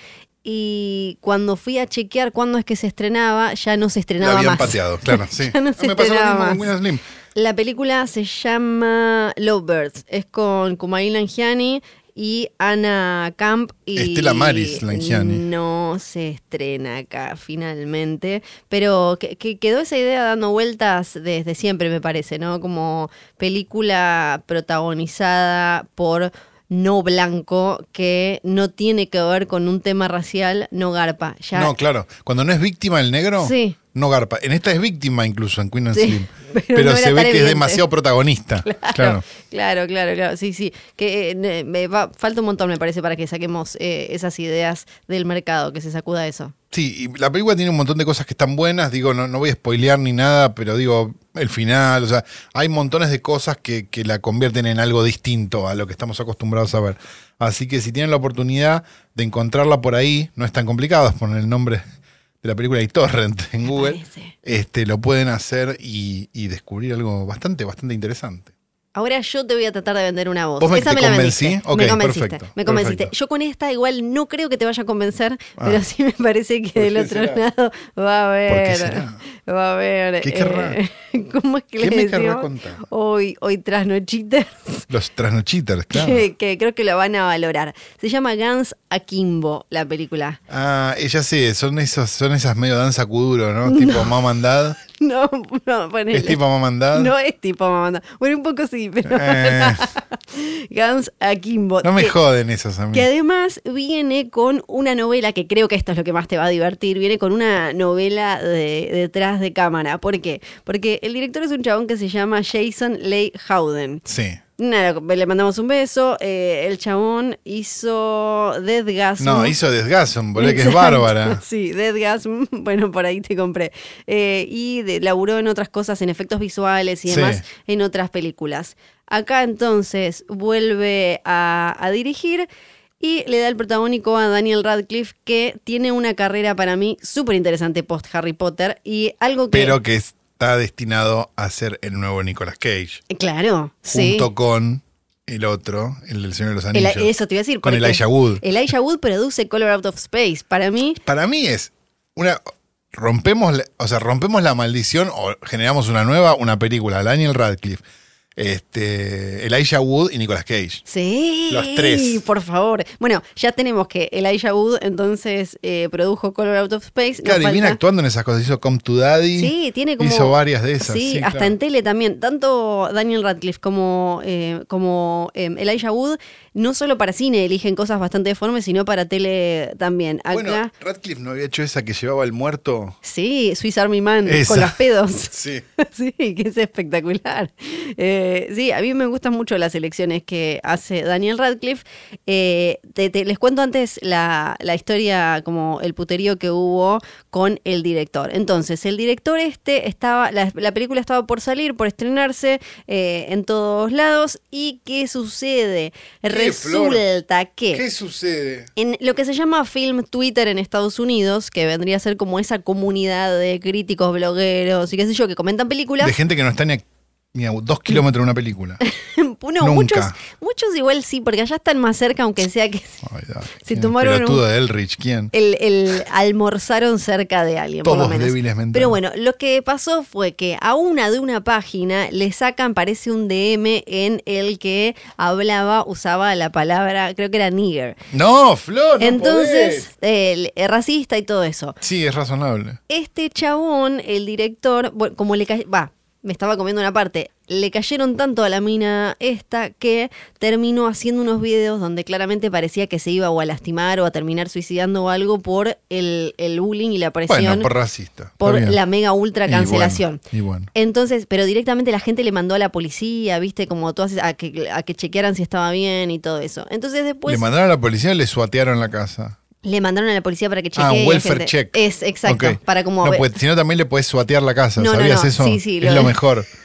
Y cuando fui a chequear cuándo es que se estrenaba, ya no se
La
estrenaba
habían
más.
pateado, claro, (laughs) sí.
Ya no se
Me pasó lo mismo con
más.
William Slim.
La película se llama Lovebirds. Es con Kumail Nanjiani y Ana Camp. Y
Estela Maris Langiani.
No se estrena acá finalmente. Pero que, que quedó esa idea dando vueltas desde siempre, me parece, ¿no? Como película protagonizada por no blanco que no tiene que ver con un tema racial, no garpa. Ya
No, claro. Cuando no es víctima el negro,
Sí.
no garpa. En esta es víctima incluso, en Queen and
Sí,
Slim. (laughs)
pero
Pero,
no era
se ve que es demasiado protagonista. (laughs) Claro.
Claro, claro, claro. Sí, sí. Que eh, me va- falta un montón, me parece, para que saquemos eh, esas ideas del mercado, que se sacuda eso.
Sí, y la película tiene un montón de cosas que están buenas. Digo, no, no voy a spoilear ni nada, pero digo, el final, o sea, hay montones de cosas que, que la convierten en algo distinto a lo que estamos acostumbrados a ver. Así que si tienen la oportunidad de encontrarla por ahí, no es tan complicado, es poner el nombre de la película y torrent en Google, este, lo pueden hacer y, y descubrir algo bastante, bastante interesante.
Ahora yo te voy a tratar de vender una voz.
¿Vos me-
Esa
te
me la
convencí?
vendiste.
Ok,
me convenciste.
perfecto,
Me convenciste.
perfecto.
Yo con esta igual no creo que te vaya a convencer,
Ah.
pero sí me parece que
¿Por
del otro
será?
lado va a haber.
¿Por qué será?
Va a haber.
¿Qué querrá?
eh, (laughs) ¿Cómo es que
¿Qué me querrá contar?
Hoy, hoy trasnochitas. (laughs)
Los trasnochitters, claro.
Que, que creo que lo van a valorar. Se llama Guns Akimbo, la película.
Ah, ya sé, son esos, son esas medio danza kuduro, ¿no? Tipo (laughs) Mom and Dad. (laughs)
No, no, ponele.
¿Es tipo Mom and Dad?
No es tipo mamá. Bueno, un poco sí, pero.
Eh,
Guns Akimbo.
no me
que,
joden esos a mí.
que además viene con una novela que creo que esto es lo que más te va a divertir. Viene con una novela de, detrás de cámara. ¿Por qué? Porque el director es un chabón que se llama Jason Leigh Howden.
Sí.
Nada, le mandamos un beso. Eh, el chabón hizo Deathgasm.
No, hizo Desgasm, boludo, que es bárbara. (laughs)
Sí, Deathgasm, (laughs) bueno, por ahí te compré. Eh, y de- laburó en otras cosas, en efectos visuales y
Sí.
demás, en otras películas. Acá entonces vuelve a, a dirigir y le da el protagónico a Daniel Radcliffe, que tiene una carrera para mí súper interesante post Harry Potter y algo que...
Pero que está destinado a ser el nuevo Nicolas Cage.
Claro, sí.
Junto con el otro, el del Señor de los
El-
Anillos.
eso te iba a decir.
Con
porque
Elijah Wood.
Elijah Wood produce Color Out of Space. Para mí,
Para mí es una. Rompemos, o sea, rompemos la maldición o generamos una nueva, una película. Daniel Radcliffe, este, Elijah Wood y Nicolas Cage.
Sí,
Los tres.
por favor. Bueno, ya tenemos que Elijah Wood entonces eh, produjo Color Out of Space. Nos
Claro, y viene
falta-
actuando en esas cosas. Hizo Come to Daddy.
Sí, tiene como.
Hizo varias de esas.
Sí,
sí,
hasta
claro.
en tele también. Tanto Daniel Radcliffe como, eh, como eh, Elijah Wood, no solo para cine eligen cosas bastante deformes, sino para tele también. Acá.
Bueno, Radcliffe no había hecho esa que llevaba el muerto.
Sí, Swiss Army Man
Esa.
con los pedos. (laughs)
Sí. (laughs)
Sí, que es espectacular. Eh, Eh, sí, a mí me gustan mucho las elecciones que hace Daniel Radcliffe. Eh, te- te- les cuento antes la, la historia, como el puterío que hubo con el director. Entonces, el director este estaba, la, la película estaba por salir, por estrenarse eh, en todos lados. ¿Y qué sucede? Resulta que
sucede?
en lo que se llama Film Twitter en Estados Unidos, que vendría a ser como esa comunidad de críticos, blogueros y qué sé yo, que comentan películas.
De gente que no está ni a, ni a dos kilómetros de una película. (laughs)
no,
Nunca.
muchos, muchos igual sí, porque allá están más cerca, aunque sea que (laughs)
Ay, (laughs) ¿Quién?
tomaron un-
de Elrich, ¿quién?
el, el almorzaron cerca de alguien, por lo
Todos
menos.
débiles mentales.
Pero bueno, lo que pasó fue que a una de una página le sacan, parece un DM en el que hablaba, usaba la palabra, creo que era nigger.
No, Flor, no
Entonces,
podés.
el- el racista y todo eso.
Sí, es razonable.
Este chabón, el director, bueno, como le va, me estaba comiendo una parte, le cayeron tanto a la mina esta que terminó haciendo unos videos donde claramente parecía que se iba o a lastimar o a terminar suicidando o algo por el, el bullying y la presión
Bueno, por racista.
Por la mega ultra
Y
cancelación.
bueno, y bueno.
Entonces, pero directamente la gente le mandó a la policía, viste, como todas a que, a que chequearan si estaba bien y todo eso. Entonces después
¿Le mandaron a la policía o le suatearon la casa?
Le mandaron a la policía para que chequee.
ah, un welfare
gente-
check.
Es exacto, para como
No, pues, si no también le puedes suatear la casa,
No,
¿sabías
no.
eso?
Sí, sí,
es
lo-
lo mejor. (laughs)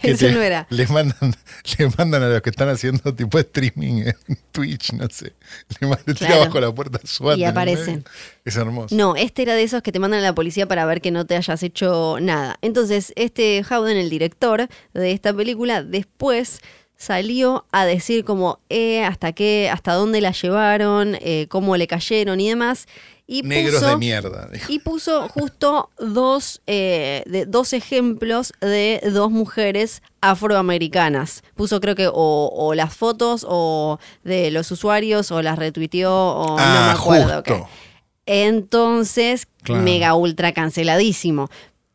Que
Eso no era.
Le mandan, (laughs) le mandan a los que están haciendo tipo streaming en Twitch, no sé. Le mandan
Claro.
abajo la puerta SWAT.
Y aparecen.
Es hermoso.
No, este era de esos que te mandan a la policía para ver que no te hayas hecho nada. Entonces, este Howden, el director de esta película, después salió a decir como eh, hasta qué, hasta dónde la llevaron, eh, cómo le cayeron y demás. Y
Negros
puso,
de mierda. dijo.
Y puso justo dos, eh, de, dos ejemplos de dos mujeres afroamericanas. Puso creo que o, o las fotos o de los usuarios o las retuiteó o no me
Ah,
acuerdo.
justo.
Entonces,
Claro.
mega ultra canceladísimo.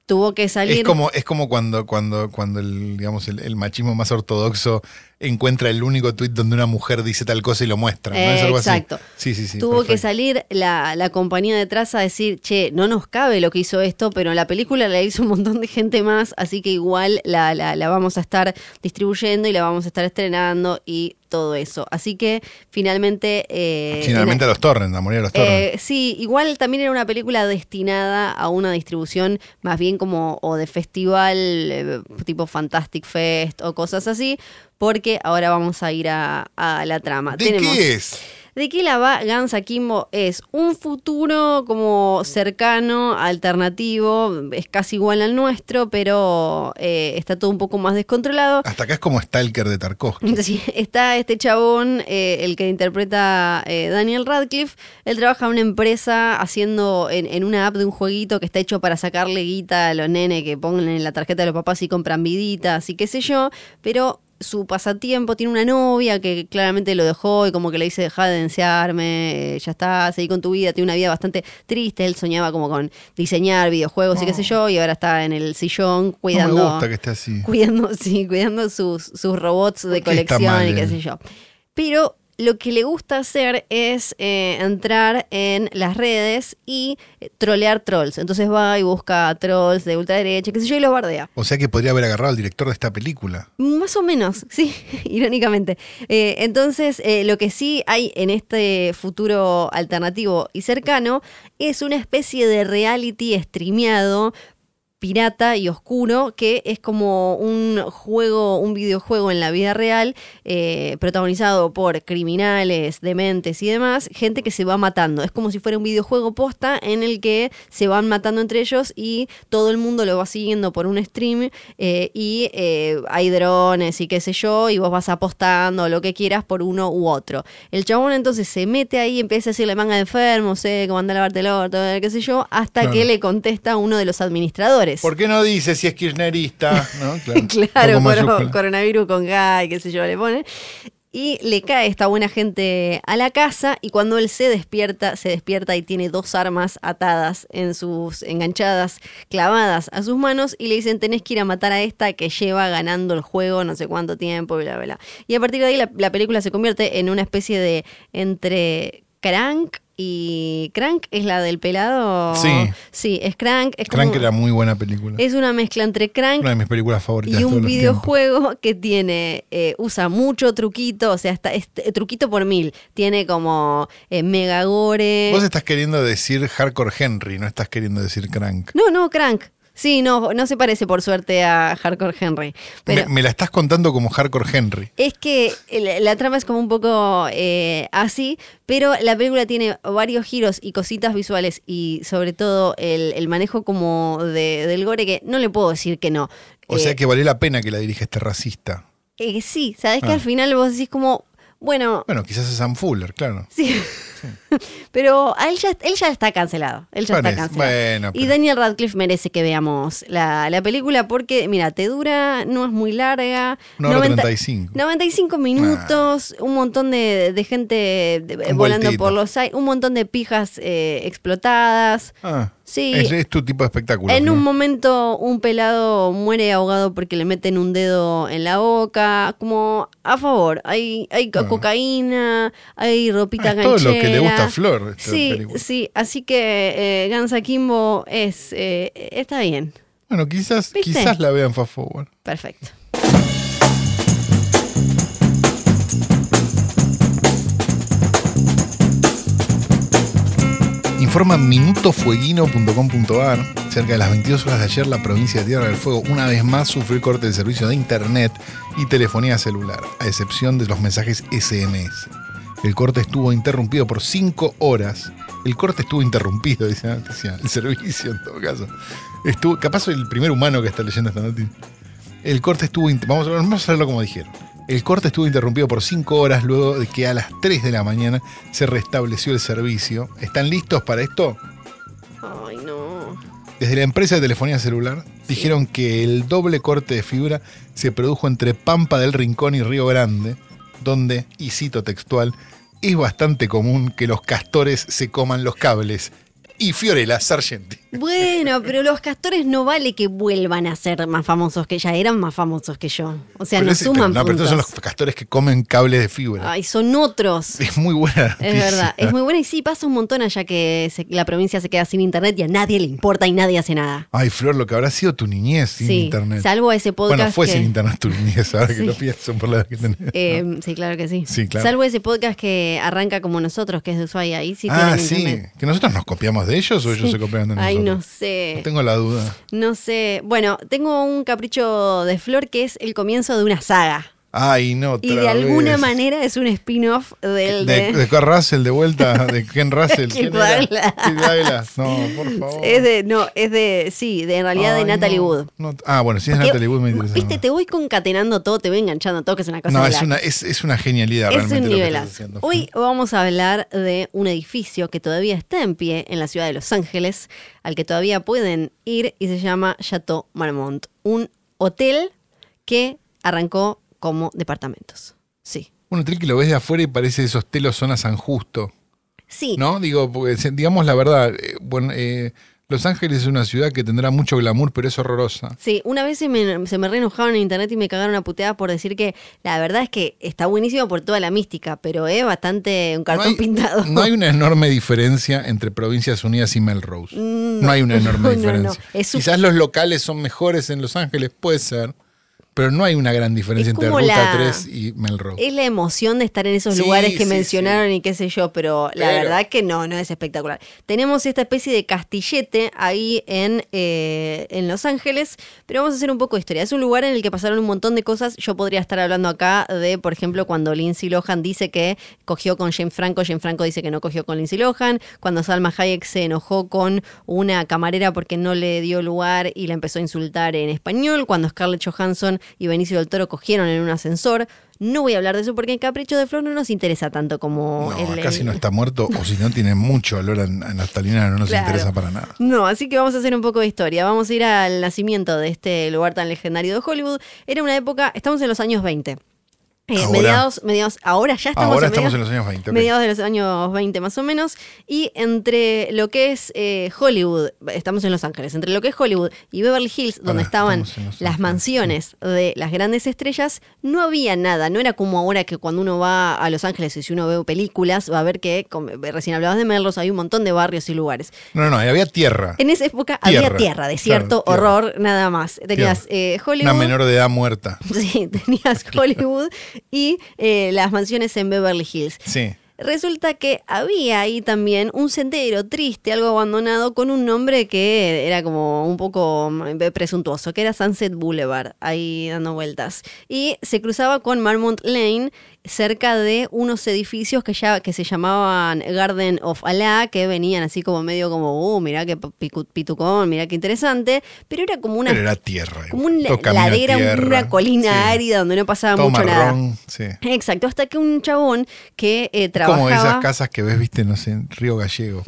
Tuvo que salir.
Es como, es como cuando, cuando, cuando el, digamos, el, el machismo más ortodoxo encuentra el único tuit donde una mujer dice tal cosa y lo muestra. ¿no? Es algo así.
Exacto.
Sí, sí, sí.
Tuvo que salir la, la compañía detrás a decir, che, no nos cabe lo que hizo esto, pero la película la hizo un montón de gente más, así que igual la, la, la vamos a estar distribuyendo y la vamos a estar estrenando y todo eso. Así que finalmente... eh,
Finalmente a los torrents, a morir a los torrents.
Eh, sí, igual también era una película destinada a una distribución más bien como o de festival eh, tipo Fantastic Fest o cosas así, porque ahora vamos a ir a, a la trama.
¿De
Tenemos,
qué es?
¿De qué la va Guns Akimbo? Es un futuro como cercano, alternativo, es casi igual al nuestro, pero eh, está todo un poco más descontrolado.
Hasta acá es como Stalker de Tarkovsky. (laughs)
Está este chabón, eh, el que interpreta eh, Daniel Radcliffe. Él trabaja en una empresa haciendo en, en una app de un jueguito que está hecho para sacarle guita a los nenes que pongan en la tarjeta de los papás y compran viditas y qué sé yo. Pero su pasatiempo tiene una novia que claramente lo dejó y como que le dice deja de desearme, eh, ya está, seguí con tu vida, tiene una vida bastante triste, él soñaba como con diseñar videojuegos y qué sé yo, y ahora está en el sillón cuidando
No me gusta que esté así. (laughs)
cuidando, sí, cuidando sus, sus robots de
¿Por qué está
colección
mal
y qué sé yo. Pero lo que le gusta hacer es eh, entrar en las redes y eh, trolear trolls. Entonces va y busca trolls de ultraderecha, qué sé yo, y los bardea.
O sea que podría haber agarrado al director de esta película.
Más o menos, (laughs) sí, irónicamente. Eh, entonces, eh, lo que sí hay en este futuro alternativo y cercano es una especie de reality streameado pirata y oscuro que es como un juego, un videojuego en la vida real eh, protagonizado por criminales, dementes y demás, gente que se va matando. Es como si fuera un videojuego posta en el que se van matando entre ellos y todo el mundo lo va siguiendo por un stream eh, y eh, hay drones y qué sé yo y vos vas apostando lo que quieras por uno u otro. El chabón entonces se mete ahí y empieza a decirle manga de enfermo, sé cómo anda a lavarte el orto, qué sé yo, hasta
Claro.
que le contesta uno de los administradores.
¿Por qué no dice si es kirchnerista? (laughs) ¿No? Claro,
coro- coronavirus con Guy, qué sé yo, le pone. Y le cae esta buena gente a la casa y cuando él se despierta, se despierta y tiene dos armas atadas en sus enganchadas, clavadas a sus manos y le dicen tenés que ir a matar a esta que lleva ganando el juego no sé cuánto tiempo, bla, bla, bla. Y a partir de ahí la, la película se convierte en una especie de entre crank y Crank es la del pelado.
Sí.
Sí, es Crank. Es
Crank
como-
era muy buena película.
es una mezcla entre Crank
una de mis películas favoritas.
y un
tiempos.
videojuego que tiene, eh, usa mucho truquito, o sea, está, es- eh, truquito por mil. Tiene como eh, mega gore.
Vos estás queriendo decir Hardcore Henry, no estás queriendo decir Crank.
No, no, Crank. Sí, no, no se parece por suerte a Hardcore Henry. Pero
me, me la estás contando como Hardcore Henry.
es que la trama es como un poco eh, así, pero la película tiene varios giros y cositas visuales y sobre todo el, el manejo como de- del gore que no le puedo decir que no.
O
Eh,
sea que valió la pena que la dirige este racista.
eh, sí, sabes que
Ah.
al final vos decís como, bueno,
Bueno, quizás es Sam Fuller, claro.
Sí. (laughs) pero a él ya, él ya está cancelado. Él ya está cancelado.
bueno,
y Daniel Radcliffe merece que veamos la, la película porque, mira, te dura, no es muy larga. 90
35.
95 minutos, un montón de, de gente
Un
volando
vueltito.
por los aires, un montón de pijas eh, explotadas.
Ah,
Sí.
es, es tu tipo de espectáculo.
En
¿no?
un momento un pelado muere ahogado porque le meten un dedo en la boca. Como a favor, hay, hay
Ah.
cocaína, hay ropita
Ah, todo lo que le gusta Flor, esta
Sí,
película.
sí, así que eh, Guns Akimbo es, eh, está bien,
Bueno, quizás,
¿Viste?
quizás la vean fast forward.
perfecto.
Informa minutofueguino.com.ar. Cerca de las 22 horas de ayer, la provincia de Tierra del Fuego una vez más sufrió corte del servicio de internet y telefonía celular, a excepción de los mensajes SMS. El corte estuvo interrumpido por 5 horas. El corte estuvo interrumpido, dice la noticia. El servicio, en todo caso. Estuvo, capaz soy el primer humano que está leyendo esta noticia. El corte estuvo. Vamos, a- vamos a hacerlo como dijeron. El corte estuvo interrumpido por 5 horas luego de que a las 3 de la mañana se restableció el servicio. ¿Están listos para esto?
Ay, no.
Desde la empresa de telefonía celular dijeron que el doble corte de fibra se produjo entre Pampa del Rincón y Río Grande, donde, y cito textual, es bastante común que los castores se coman los cables. Y Fiorella Sargenti.
Bueno, pero los castores no vale que vuelvan a ser más famosos que ya eran más famosos que yo. O sea,
Pero
no
ese-
suman
pero no, pero estos son los
puntos.
castores que comen cables de fibra.
Ay, son otros. (laughs)
Es muy buena.
Es verdad, es muy buena y sí, pasa un montón allá que se- la provincia se queda sin internet y a nadie le importa y nadie hace nada.
Ay, Flor, lo que habrá sido tu niñez sin
sí,
internet.
salvo ese podcast
bueno, fue
que...
sin internet tu niñez, ahora
Sí.
que lo pienso por la edad que tenés.
Eh, sí, claro que sí.
Sí, claro.
Salvo ese podcast que arranca como nosotros, que es de Ushuaia, ahí sí
ah, sí.
internet.
¿Que nosotros nos copiamos de ellos o ellos se copian de nosotros?
Ay, no sé.
Tengo la duda.
No sé. Bueno, tengo un capricho de Flor que es el comienzo de una saga.
Ay, no,
Y de alguna
vez.
manera es un spin-off del
De, de Ken Russell de vuelta, de Ken (laughs) Russell. ¿Quién. No, por favor.
Es de, no, es de, sí, de en realidad de Natalie
no,
Wood.
no. ah, bueno, si es
Porque,
Natalie Wood me interesa.
Viste, te voy concatenando todo, te voy enganchando todo, que es una cosa
No,
de
es una, es, es una genialidad
Es
realmente
un
lo que haciendo.
Hoy vamos a hablar de un edificio que todavía está en pie en la ciudad de Los Ángeles, al que todavía pueden ir y se llama Chateau Marmont. Un hotel que arrancó como departamentos. Sí.
Hotel que lo ves de afuera y parece esos telos zona San Justo.
Sí.
¿No? Digo, porque digamos la verdad, eh, bueno, eh, Los Ángeles es una ciudad que tendrá mucho glamour, pero es horrorosa.
Sí, una vez se me, se me re enojaron en internet y me cagaron a puteadas por decir que la verdad es que está buenísimo por toda la mística, pero es bastante un cartón
no hay,
pintado.
No hay una (laughs) enorme diferencia entre Provincias Unidas y Melrose.
Mm,
No, hay una enorme
no, no,
diferencia.
no.
Quizás los locales son mejores en Los Ángeles, puede ser, pero no hay una gran diferencia entre Ruta
la-
3 y Melrose.
Es la emoción de estar en esos
Sí,
lugares que
sí,
mencionaron y qué sé yo, pero la verdad que no, no es espectacular. Tenemos esta especie de castillete ahí en, eh, en Los Ángeles, pero vamos a hacer un poco de historia. Es un lugar en el que pasaron un montón de cosas. Yo podría estar hablando acá de, por ejemplo, cuando Lindsay Lohan dice que cogió con James Franco, James Franco dice que no cogió con Lindsay Lohan, cuando Salma Hayek se enojó con una camarera porque no le dio lugar y la empezó a insultar en español, cuando Scarlett Johansson y Benicio del Toro cogieron en un ascensor. No voy a hablar de eso porque en Capricho de Flor no nos interesa tanto como
No,
el-
acá si
el-
no está muerto o si no tiene mucho olor a, a naftalina, no nos
Claro.
interesa para nada.
No, así que vamos a hacer un poco de historia. Vamos a ir al nacimiento de este lugar tan legendario de Hollywood. Era una época, estamos en los años 20. Eh,
Ahora.
mediados, mediados, ahora ya estamos,
Ahora
en,
estamos en
mediados-
los años 20. ok.
mediados de los años 20 más o menos, y entre lo que es eh, Hollywood, estamos en Los Ángeles, entre lo que es Hollywood y Beverly Hills, donde
Ahora
estaban las mansiones de las grandes estrellas, no había nada, no era como ahora que cuando uno va a Los Ángeles y si uno ve películas, va a ver que, como recién hablabas de Melrose, hay un montón de barrios y lugares.
No, no, no, había tierra.
En esa época había
Tierra,
desierto,
claro, tierra.
horror, nada más. Tenías eh, Hollywood.
Una menor de edad muerta. (laughs)
Sí, tenías (laughs) Hollywood y eh, las mansiones en Beverly Hills.
Sí.
Resulta que había ahí también un sendero triste, algo abandonado, con un nombre que era como un poco mm, presuntuoso, que era Sunset Boulevard, ahí dando vueltas. Y se cruzaba con Marmont Lane, cerca de unos edificios que ya que se llamaban Garden of Allah, que venían así como medio como, uh, mirá qué pitucón, mirá qué interesante, pero era como una
Pero era tierra.
como una ladera,
tierra.
una colina
Sí.
árida donde no pasaba
Todo
mucho nada.
marrón, sí.
Exacto, hasta que un chabón que eh,
Es como
trabajaba.
esas casas que ves, viste, no sé, en Río Gallego.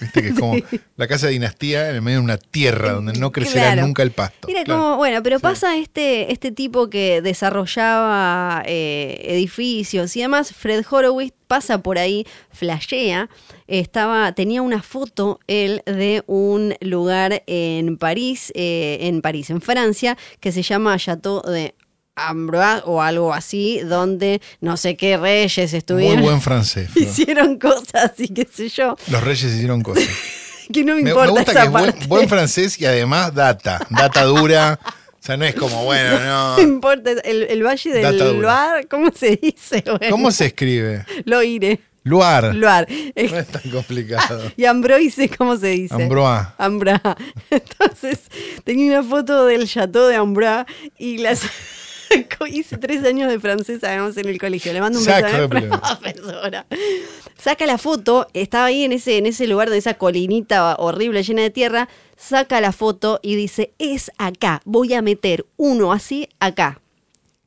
Viste que es como (laughs) la casa de dinastía en el medio de una tierra donde no crecerá
Claro.
nunca el pasto.
Era
Claro.
como, bueno, pero pasa este, este tipo que desarrollaba eh, edificios y además Fred Horowitz pasa por ahí, flashea, estaba, tenía una foto él de un lugar en París, eh, en París, en Francia, que se llama Chateau de Ambroise o algo así, donde no sé qué reyes
Muy
estuvieron.
buen francés. (laughs)
Hicieron cosas y qué sé yo,
Los reyes hicieron cosas. (laughs)
que no me,
Me, me
importa
gusta
esa
que es buen,
parte.
buen francés y además data. Data dura. (laughs) O sea, no es como, bueno, (laughs)
No
no.
importa, el, el Valle del
Data.
Loire, ¿cómo se dice? (laughs) Bueno,
¿Cómo se escribe?
Lo iré.
Luar.
Loire.
No es tan complicado. (laughs)
Y Ambroise, ¿cómo se dice?
Ambroise.
Ambra. Entonces, tenía una foto del chateau de Ambra y las (laughs) hice tres años de francés, además, en el colegio. Le mando un beso a
Sacre
la profesora. Saca la foto, estaba ahí en ese, en ese lugar de esa colinita horrible llena de tierra, saca la foto y dice, es acá, voy a meter uno así acá.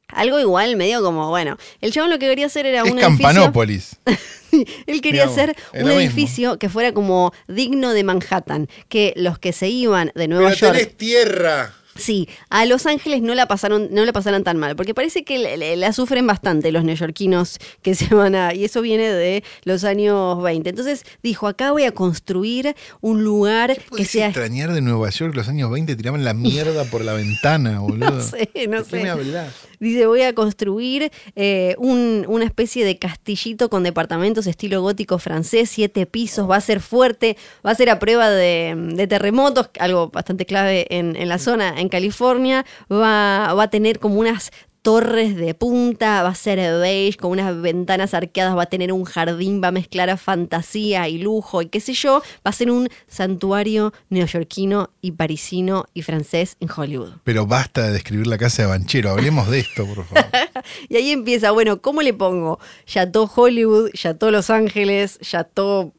Algo igual, medio como, bueno, el chabón lo que quería hacer era
Es
un edificio...
Campanópolis. (laughs)
Él quería
Digamos,
hacer un
mismo.
edificio que fuera como digno de Manhattan, que los que se iban de Nueva
Pero
York,
tenés tierra.
Sí, a Los Ángeles no la pasaron, no la pasaran tan mal, porque parece que le- le- la sufren bastante los neoyorquinos que se van a, y eso viene de los años 20. Entonces dijo, acá voy a construir un lugar que
¿Puedes
sea
extrañar de Nueva York los años 20? Tiraban la mierda por la ventana, (laughs) boludo.
No sé, no
¿De qué
sé.
me?
Dice, voy a construir eh, un- una especie de castillito con departamentos estilo gótico francés, siete pisos, va a ser fuerte, va a ser a prueba de, de terremotos, algo bastante clave en, en la zona, en California, va, va a tener como unas torres de punta, va a ser beige, con unas ventanas arqueadas, va a tener un jardín, va a mezclar a fantasía y lujo y qué sé yo, va a ser un santuario neoyorquino y parisino y francés en Hollywood.
Pero basta de describir la casa de Banchero. Hablemos de esto, por favor. (laughs)
Y ahí empieza, bueno, ¿cómo le pongo? Chateau Hollywood, Chateau Los Ángeles, Chateau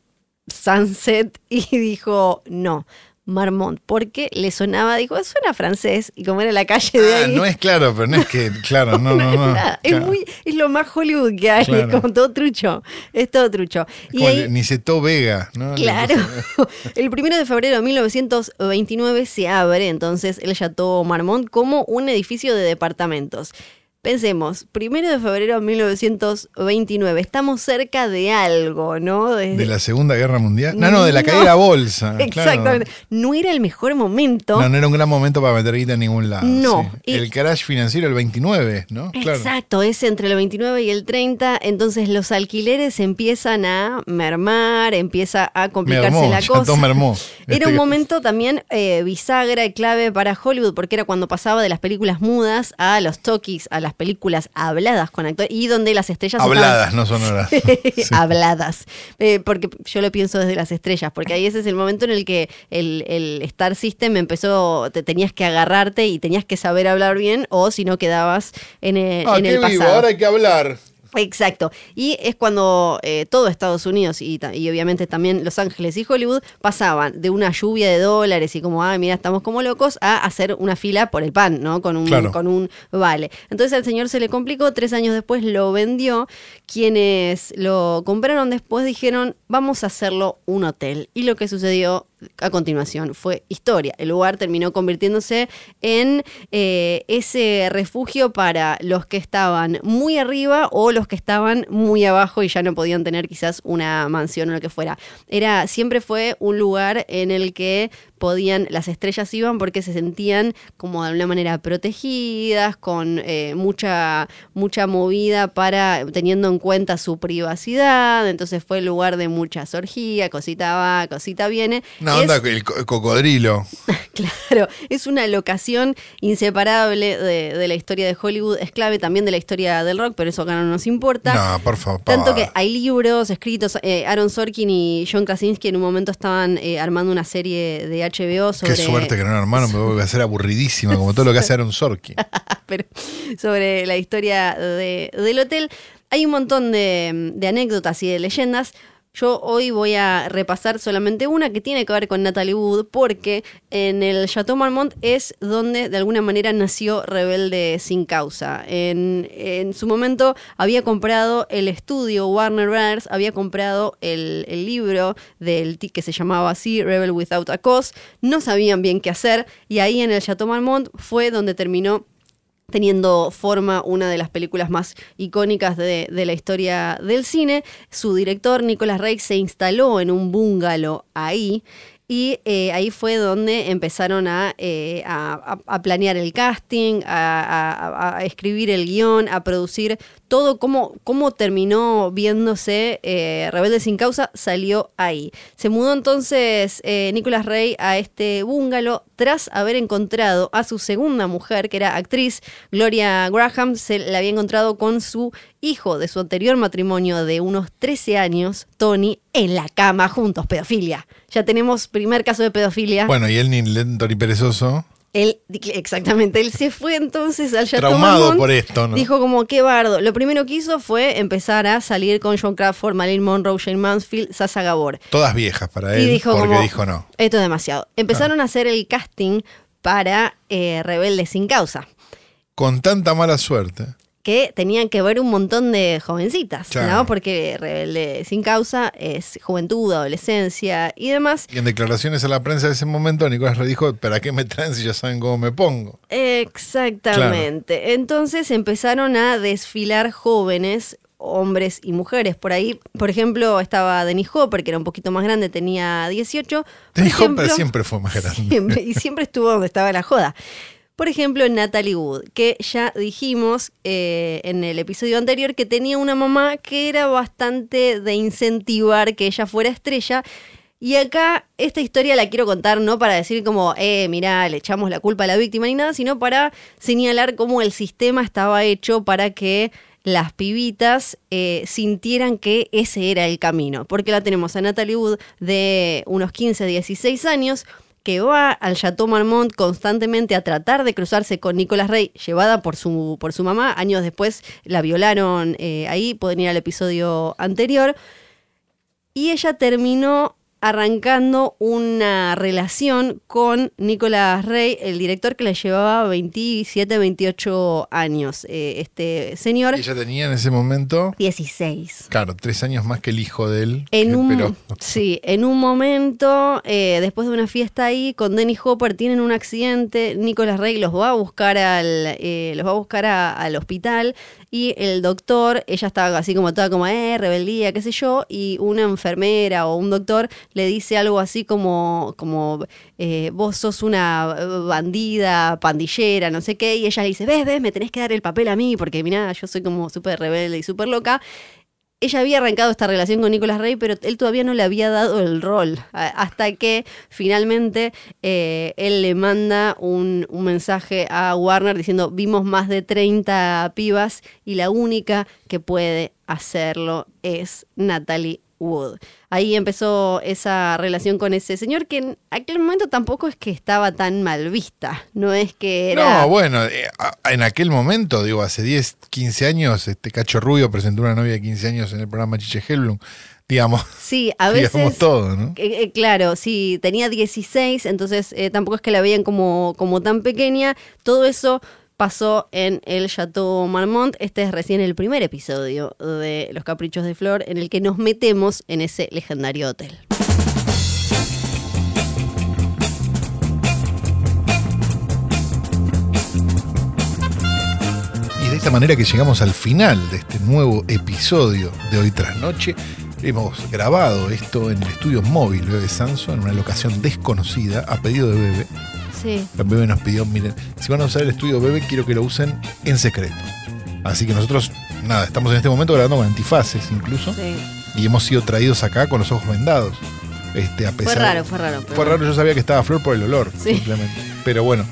Sunset. (laughs) Y dijo, no, Marmont, porque le sonaba, dijo, suena francés. Y como era la calle de
Ah,
ahí.
no es claro, pero no es que. (laughs) Claro, no, no, no.
es muy, es lo más Hollywood que hay,
Claro.
es como todo trucho, es todo trucho.
Es
Y ahí,
Niceto Vega, ¿no?
Claro. (laughs) El primero de febrero de 1929 se abre entonces el Chateau Marmont como un edificio de departamentos. Pensemos, primero de febrero de 1929, estamos cerca de algo, ¿no? Desde-
De la Segunda Guerra Mundial. No, no, de la
No.
caída de la bolsa. (laughs)
Exactamente. No era el mejor momento.
No, no era un gran momento para meter guita en ningún lado.
No.
sí. El crash financiero el 29, ¿no? Claro.
Exacto, es entre el 29 y el 30, entonces los alquileres empiezan a mermar, empieza a complicarse
Mermó,
la cosa.
todo mermó. (laughs)
Era
Este
un momento también eh, bisagra y clave para Hollywood, porque era cuando pasaba de las películas mudas a los talkies, a las películas habladas con actores, y donde las estrellas estaban-
Habladas, no sonoras. (laughs) Sí.
habladas. Eh, porque yo lo pienso desde las estrellas, porque ahí ese es el momento en el que el, el Star System empezó, te tenías que agarrarte y tenías que saber hablar bien, o si no quedabas en el,
Ah,
en
qué
el
vivo,
pasado.
ahora hay que hablar.
Exacto. Y es cuando eh, todo Estados Unidos y, y obviamente también Los Ángeles y Hollywood pasaban de una lluvia de dólares y como, ah, mira, estamos como locos, a hacer una fila por el pan, ¿no? Con un,
Claro.
con un vale. Entonces al señor se le complicó, tres años después lo vendió. Quienes lo compraron después dijeron, vamos a hacerlo un hotel. Y lo que sucedió a continuación fue historia. El lugar terminó convirtiéndose en eh, ese refugio para los que estaban muy arriba o los que estaban muy abajo y ya no podían tener quizás una mansión o lo que fuera. Era, siempre fue un lugar en el que podían, las estrellas iban porque se sentían como de alguna manera protegidas, con eh, mucha, mucha movida para, teniendo en cuenta su privacidad, entonces fue el lugar de mucha orgías, cosita va, cosita viene.
Onda, el cocodrilo. (laughs)
claro, es una locación inseparable de, la historia de Hollywood, es clave también de la historia del rock, pero eso acá no nos importa.
No, por favor.
Tanto que hay libros escritos, eh, Aaron Sorkin y John Krasinski en un momento estaban eh, armando una serie de HBO sobre...
Qué suerte que no hermano, me voy a hacer aburridísima, como todo lo que hace Aaron Sorkin. (laughs)
Pero sobre la historia del hotel, hay un montón de, de anécdotas y de leyendas. Yo hoy voy a repasar solamente una que tiene que ver con Natalie Wood, porque en el Chateau Marmont es donde de alguna manera nació Rebelde sin causa. En, su momento había comprado el estudio Warner Brothers, había comprado el, libro del que se llamaba así, Rebel Without a Cause. No sabían bien qué hacer y ahí en el Chateau Marmont fue donde terminó teniendo forma una de las películas más icónicas de, la historia del cine. Su director, Nicolas Rey, se instaló en un bungalow ahí y eh, ahí fue donde empezaron a, eh, planear el casting, a, escribir el guion, a producir todo, cómo, cómo terminó viéndose eh, Rebelde sin causa, salió ahí. Se mudó entonces Nicolás Rey a este bungalow tras haber encontrado a su segunda mujer, que era actriz, Gloria Graham, se la había encontrado con su hijo de su anterior matrimonio de unos 13 años, Tony, en la cama juntos, pedofilia. Ya tenemos primer caso de pedofilia.
Bueno, y él ni lento perezoso.
Él, exactamente, él se fue entonces al Chateau
Traumado por esto, ¿no?
Dijo como, qué bardo. Lo primero que hizo fue empezar a salir con John Crawford, Marilyn Monroe, Jane Mansfield, Sasa Gabor.
Todas viejas para él, porque dijo no.
Esto es demasiado. Empezaron a hacer el casting para eh, Rebeldes sin Causa.
Con tanta mala suerte
que tenían que ver un montón de jovencitas, ¿no? Porque Rebelde sin causa es juventud, adolescencia y demás.
Y en declaraciones a la prensa de ese momento, Nicolás Rey dijo, ¿para qué me traen si ya saben cómo me pongo?
Exactamente. Entonces empezaron a desfilar jóvenes hombres y mujeres. Por ahí, por ejemplo, estaba Denis Hopper, que era un poquito más grande, tenía 18.
Denis Hopper siempre fue más grande.
y siempre estuvo donde estaba la joda. Por ejemplo, Natalie Wood, que ya dijimos eh, en el episodio anterior que tenía una mamá que era bastante de incentivar que ella fuera estrella. Y acá esta historia la quiero contar no para decir como, eh, mirá, le echamos la culpa a la víctima ni nada, sino para señalar cómo el sistema estaba hecho para que las pibitas eh, sintieran que ese era el camino. Porque la tenemos a Natalie Wood de unos 15, 16 años, que va al Chateau Marmont constantemente a tratar de cruzarse con Nicolás Rey, llevada por su, por su mamá. Años después la violaron eh, ahí, pueden ir al episodio anterior. Y ella terminó arrancando una relación con Nicolás Rey, el director que le llevaba 27, 28 años. Eh, este señor.
ella tenía en ese momento?
16.
Claro, tres años más que el hijo de él.
En un, Sí, en un momento, eh, después de una fiesta ahí, con Dennis Hopper tienen un accidente. Nicolás Rey los va a buscar al, eh, los va a buscar al hospital y el doctor, ella estaba así como toda como, eh, rebeldía, qué sé yo, y una enfermera o un doctor le dice algo así como, como eh, vos sos una bandida, pandillera, no sé qué, y ella dice, ves, ves, me tenés que dar el papel a mí, porque mira, yo soy como súper rebelde y súper loca, ella había arrancado esta relación con Nicolás Rey, pero él todavía no le había dado el rol, hasta que finalmente eh, él le manda un, un, mensaje a Warner diciendo, vimos más de 30 pibas y la única que puede hacerlo es Natalie Wood. Ahí empezó esa relación con ese señor que en aquel momento tampoco es que estaba tan mal vista, no es que era...
No, bueno, eh, en aquel momento, digo, hace 10, 15 años, este Cacho Rubio presentó una novia de 15 años en el programa Chiche Hellblum, (laughs) digamos.
Sí, (laughs) a veces.
Digamos todo, ¿no?
Eh, eh, claro, sí, tenía 16, entonces tampoco es que la veían como, como tan pequeña. Todo eso pasó en el Chateau Marmont. Este es recién el primer episodio de Los Caprichos de Flor en el que nos metemos en ese legendario hotel.
Y de esta manera que llegamos al final de este nuevo episodio de Hoy tras Noche. Hemos grabado esto en el estudio móvil Bebe Sanso, en una locación desconocida, a pedido de Bebe
Sí.
Bebe nos pidió, miren, si van a usar el estudio Bebe, quiero que lo usen en secreto. Así que nosotros, nada, estamos en este momento grabando con antifaces incluso,
sí.
y hemos sido traídos acá con los ojos vendados. Este, a
Fue
pesar
raro, fue raro.
fue raro, yo sabía que estaba Flor por el olor,
Sí.
simplemente. Pero bueno,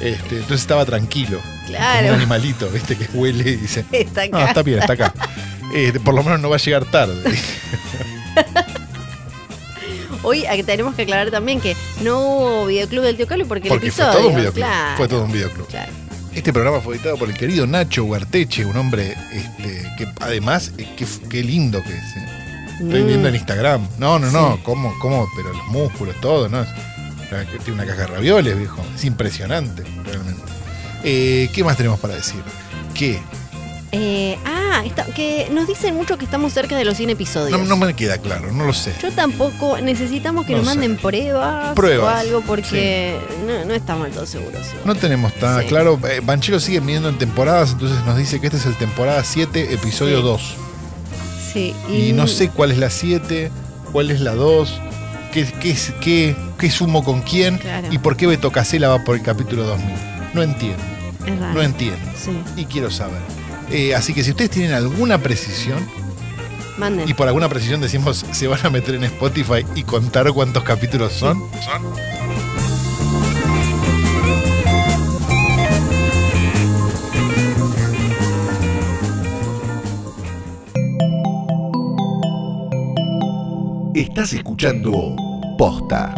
este, entonces estaba tranquilo.
Claro.
Como un animalito, ¿viste? Que huele y dice,
Está acá.
no, está bien, está acá. (laughs) Este, por lo menos no va a llegar tarde.
Hoy tenemos que aclarar también que no hubo videoclub del Tío Calo porque,
Porque
el
fue
episodio.
todo un videoclub.
Claro,
Fue todo un videoclub.
Claro.
Este programa fue editado por el querido Nacho Huarteche, un hombre este, que además, eh, qué, qué lindo que es. eh. Estoy
Mm.
viendo en Instagram. No, no, no,
Sí.
¿cómo, cómo? Pero los músculos, todo, ¿no? Tiene una caja de ravioles, viejo. Es impresionante, realmente. Eh, ¿Qué más tenemos para decir? Que
Eh, ah, está- que nos dicen mucho que estamos cerca de los 100 episodios.
no, no me queda claro, no lo sé.
Yo tampoco necesitamos que
No
nos
sé.
manden pruebas,
Pruebas,
o algo porque no, no estamos del todo seguros.
No tenemos tan
Sí.
claro. Eh, Banchero sigue midiendo en temporadas, entonces nos dice que este es el temporada 7, episodio
Sí.
2.
Sí,
Y no sé cuál es la 7, cuál es la 2, qué, qué, es- qué, qué sumo con quién
Claro.
y por qué Beto Casella va por el capítulo 2000. No entiendo,
Es raro.
no entiendo.
Sí,
Y quiero saber. Eh, así que si ustedes tienen alguna precisión,
manden.
y por alguna precisión decimos, se van a meter en Spotify y contar cuántos capítulos son. ¿Son?
Estás escuchando Posta.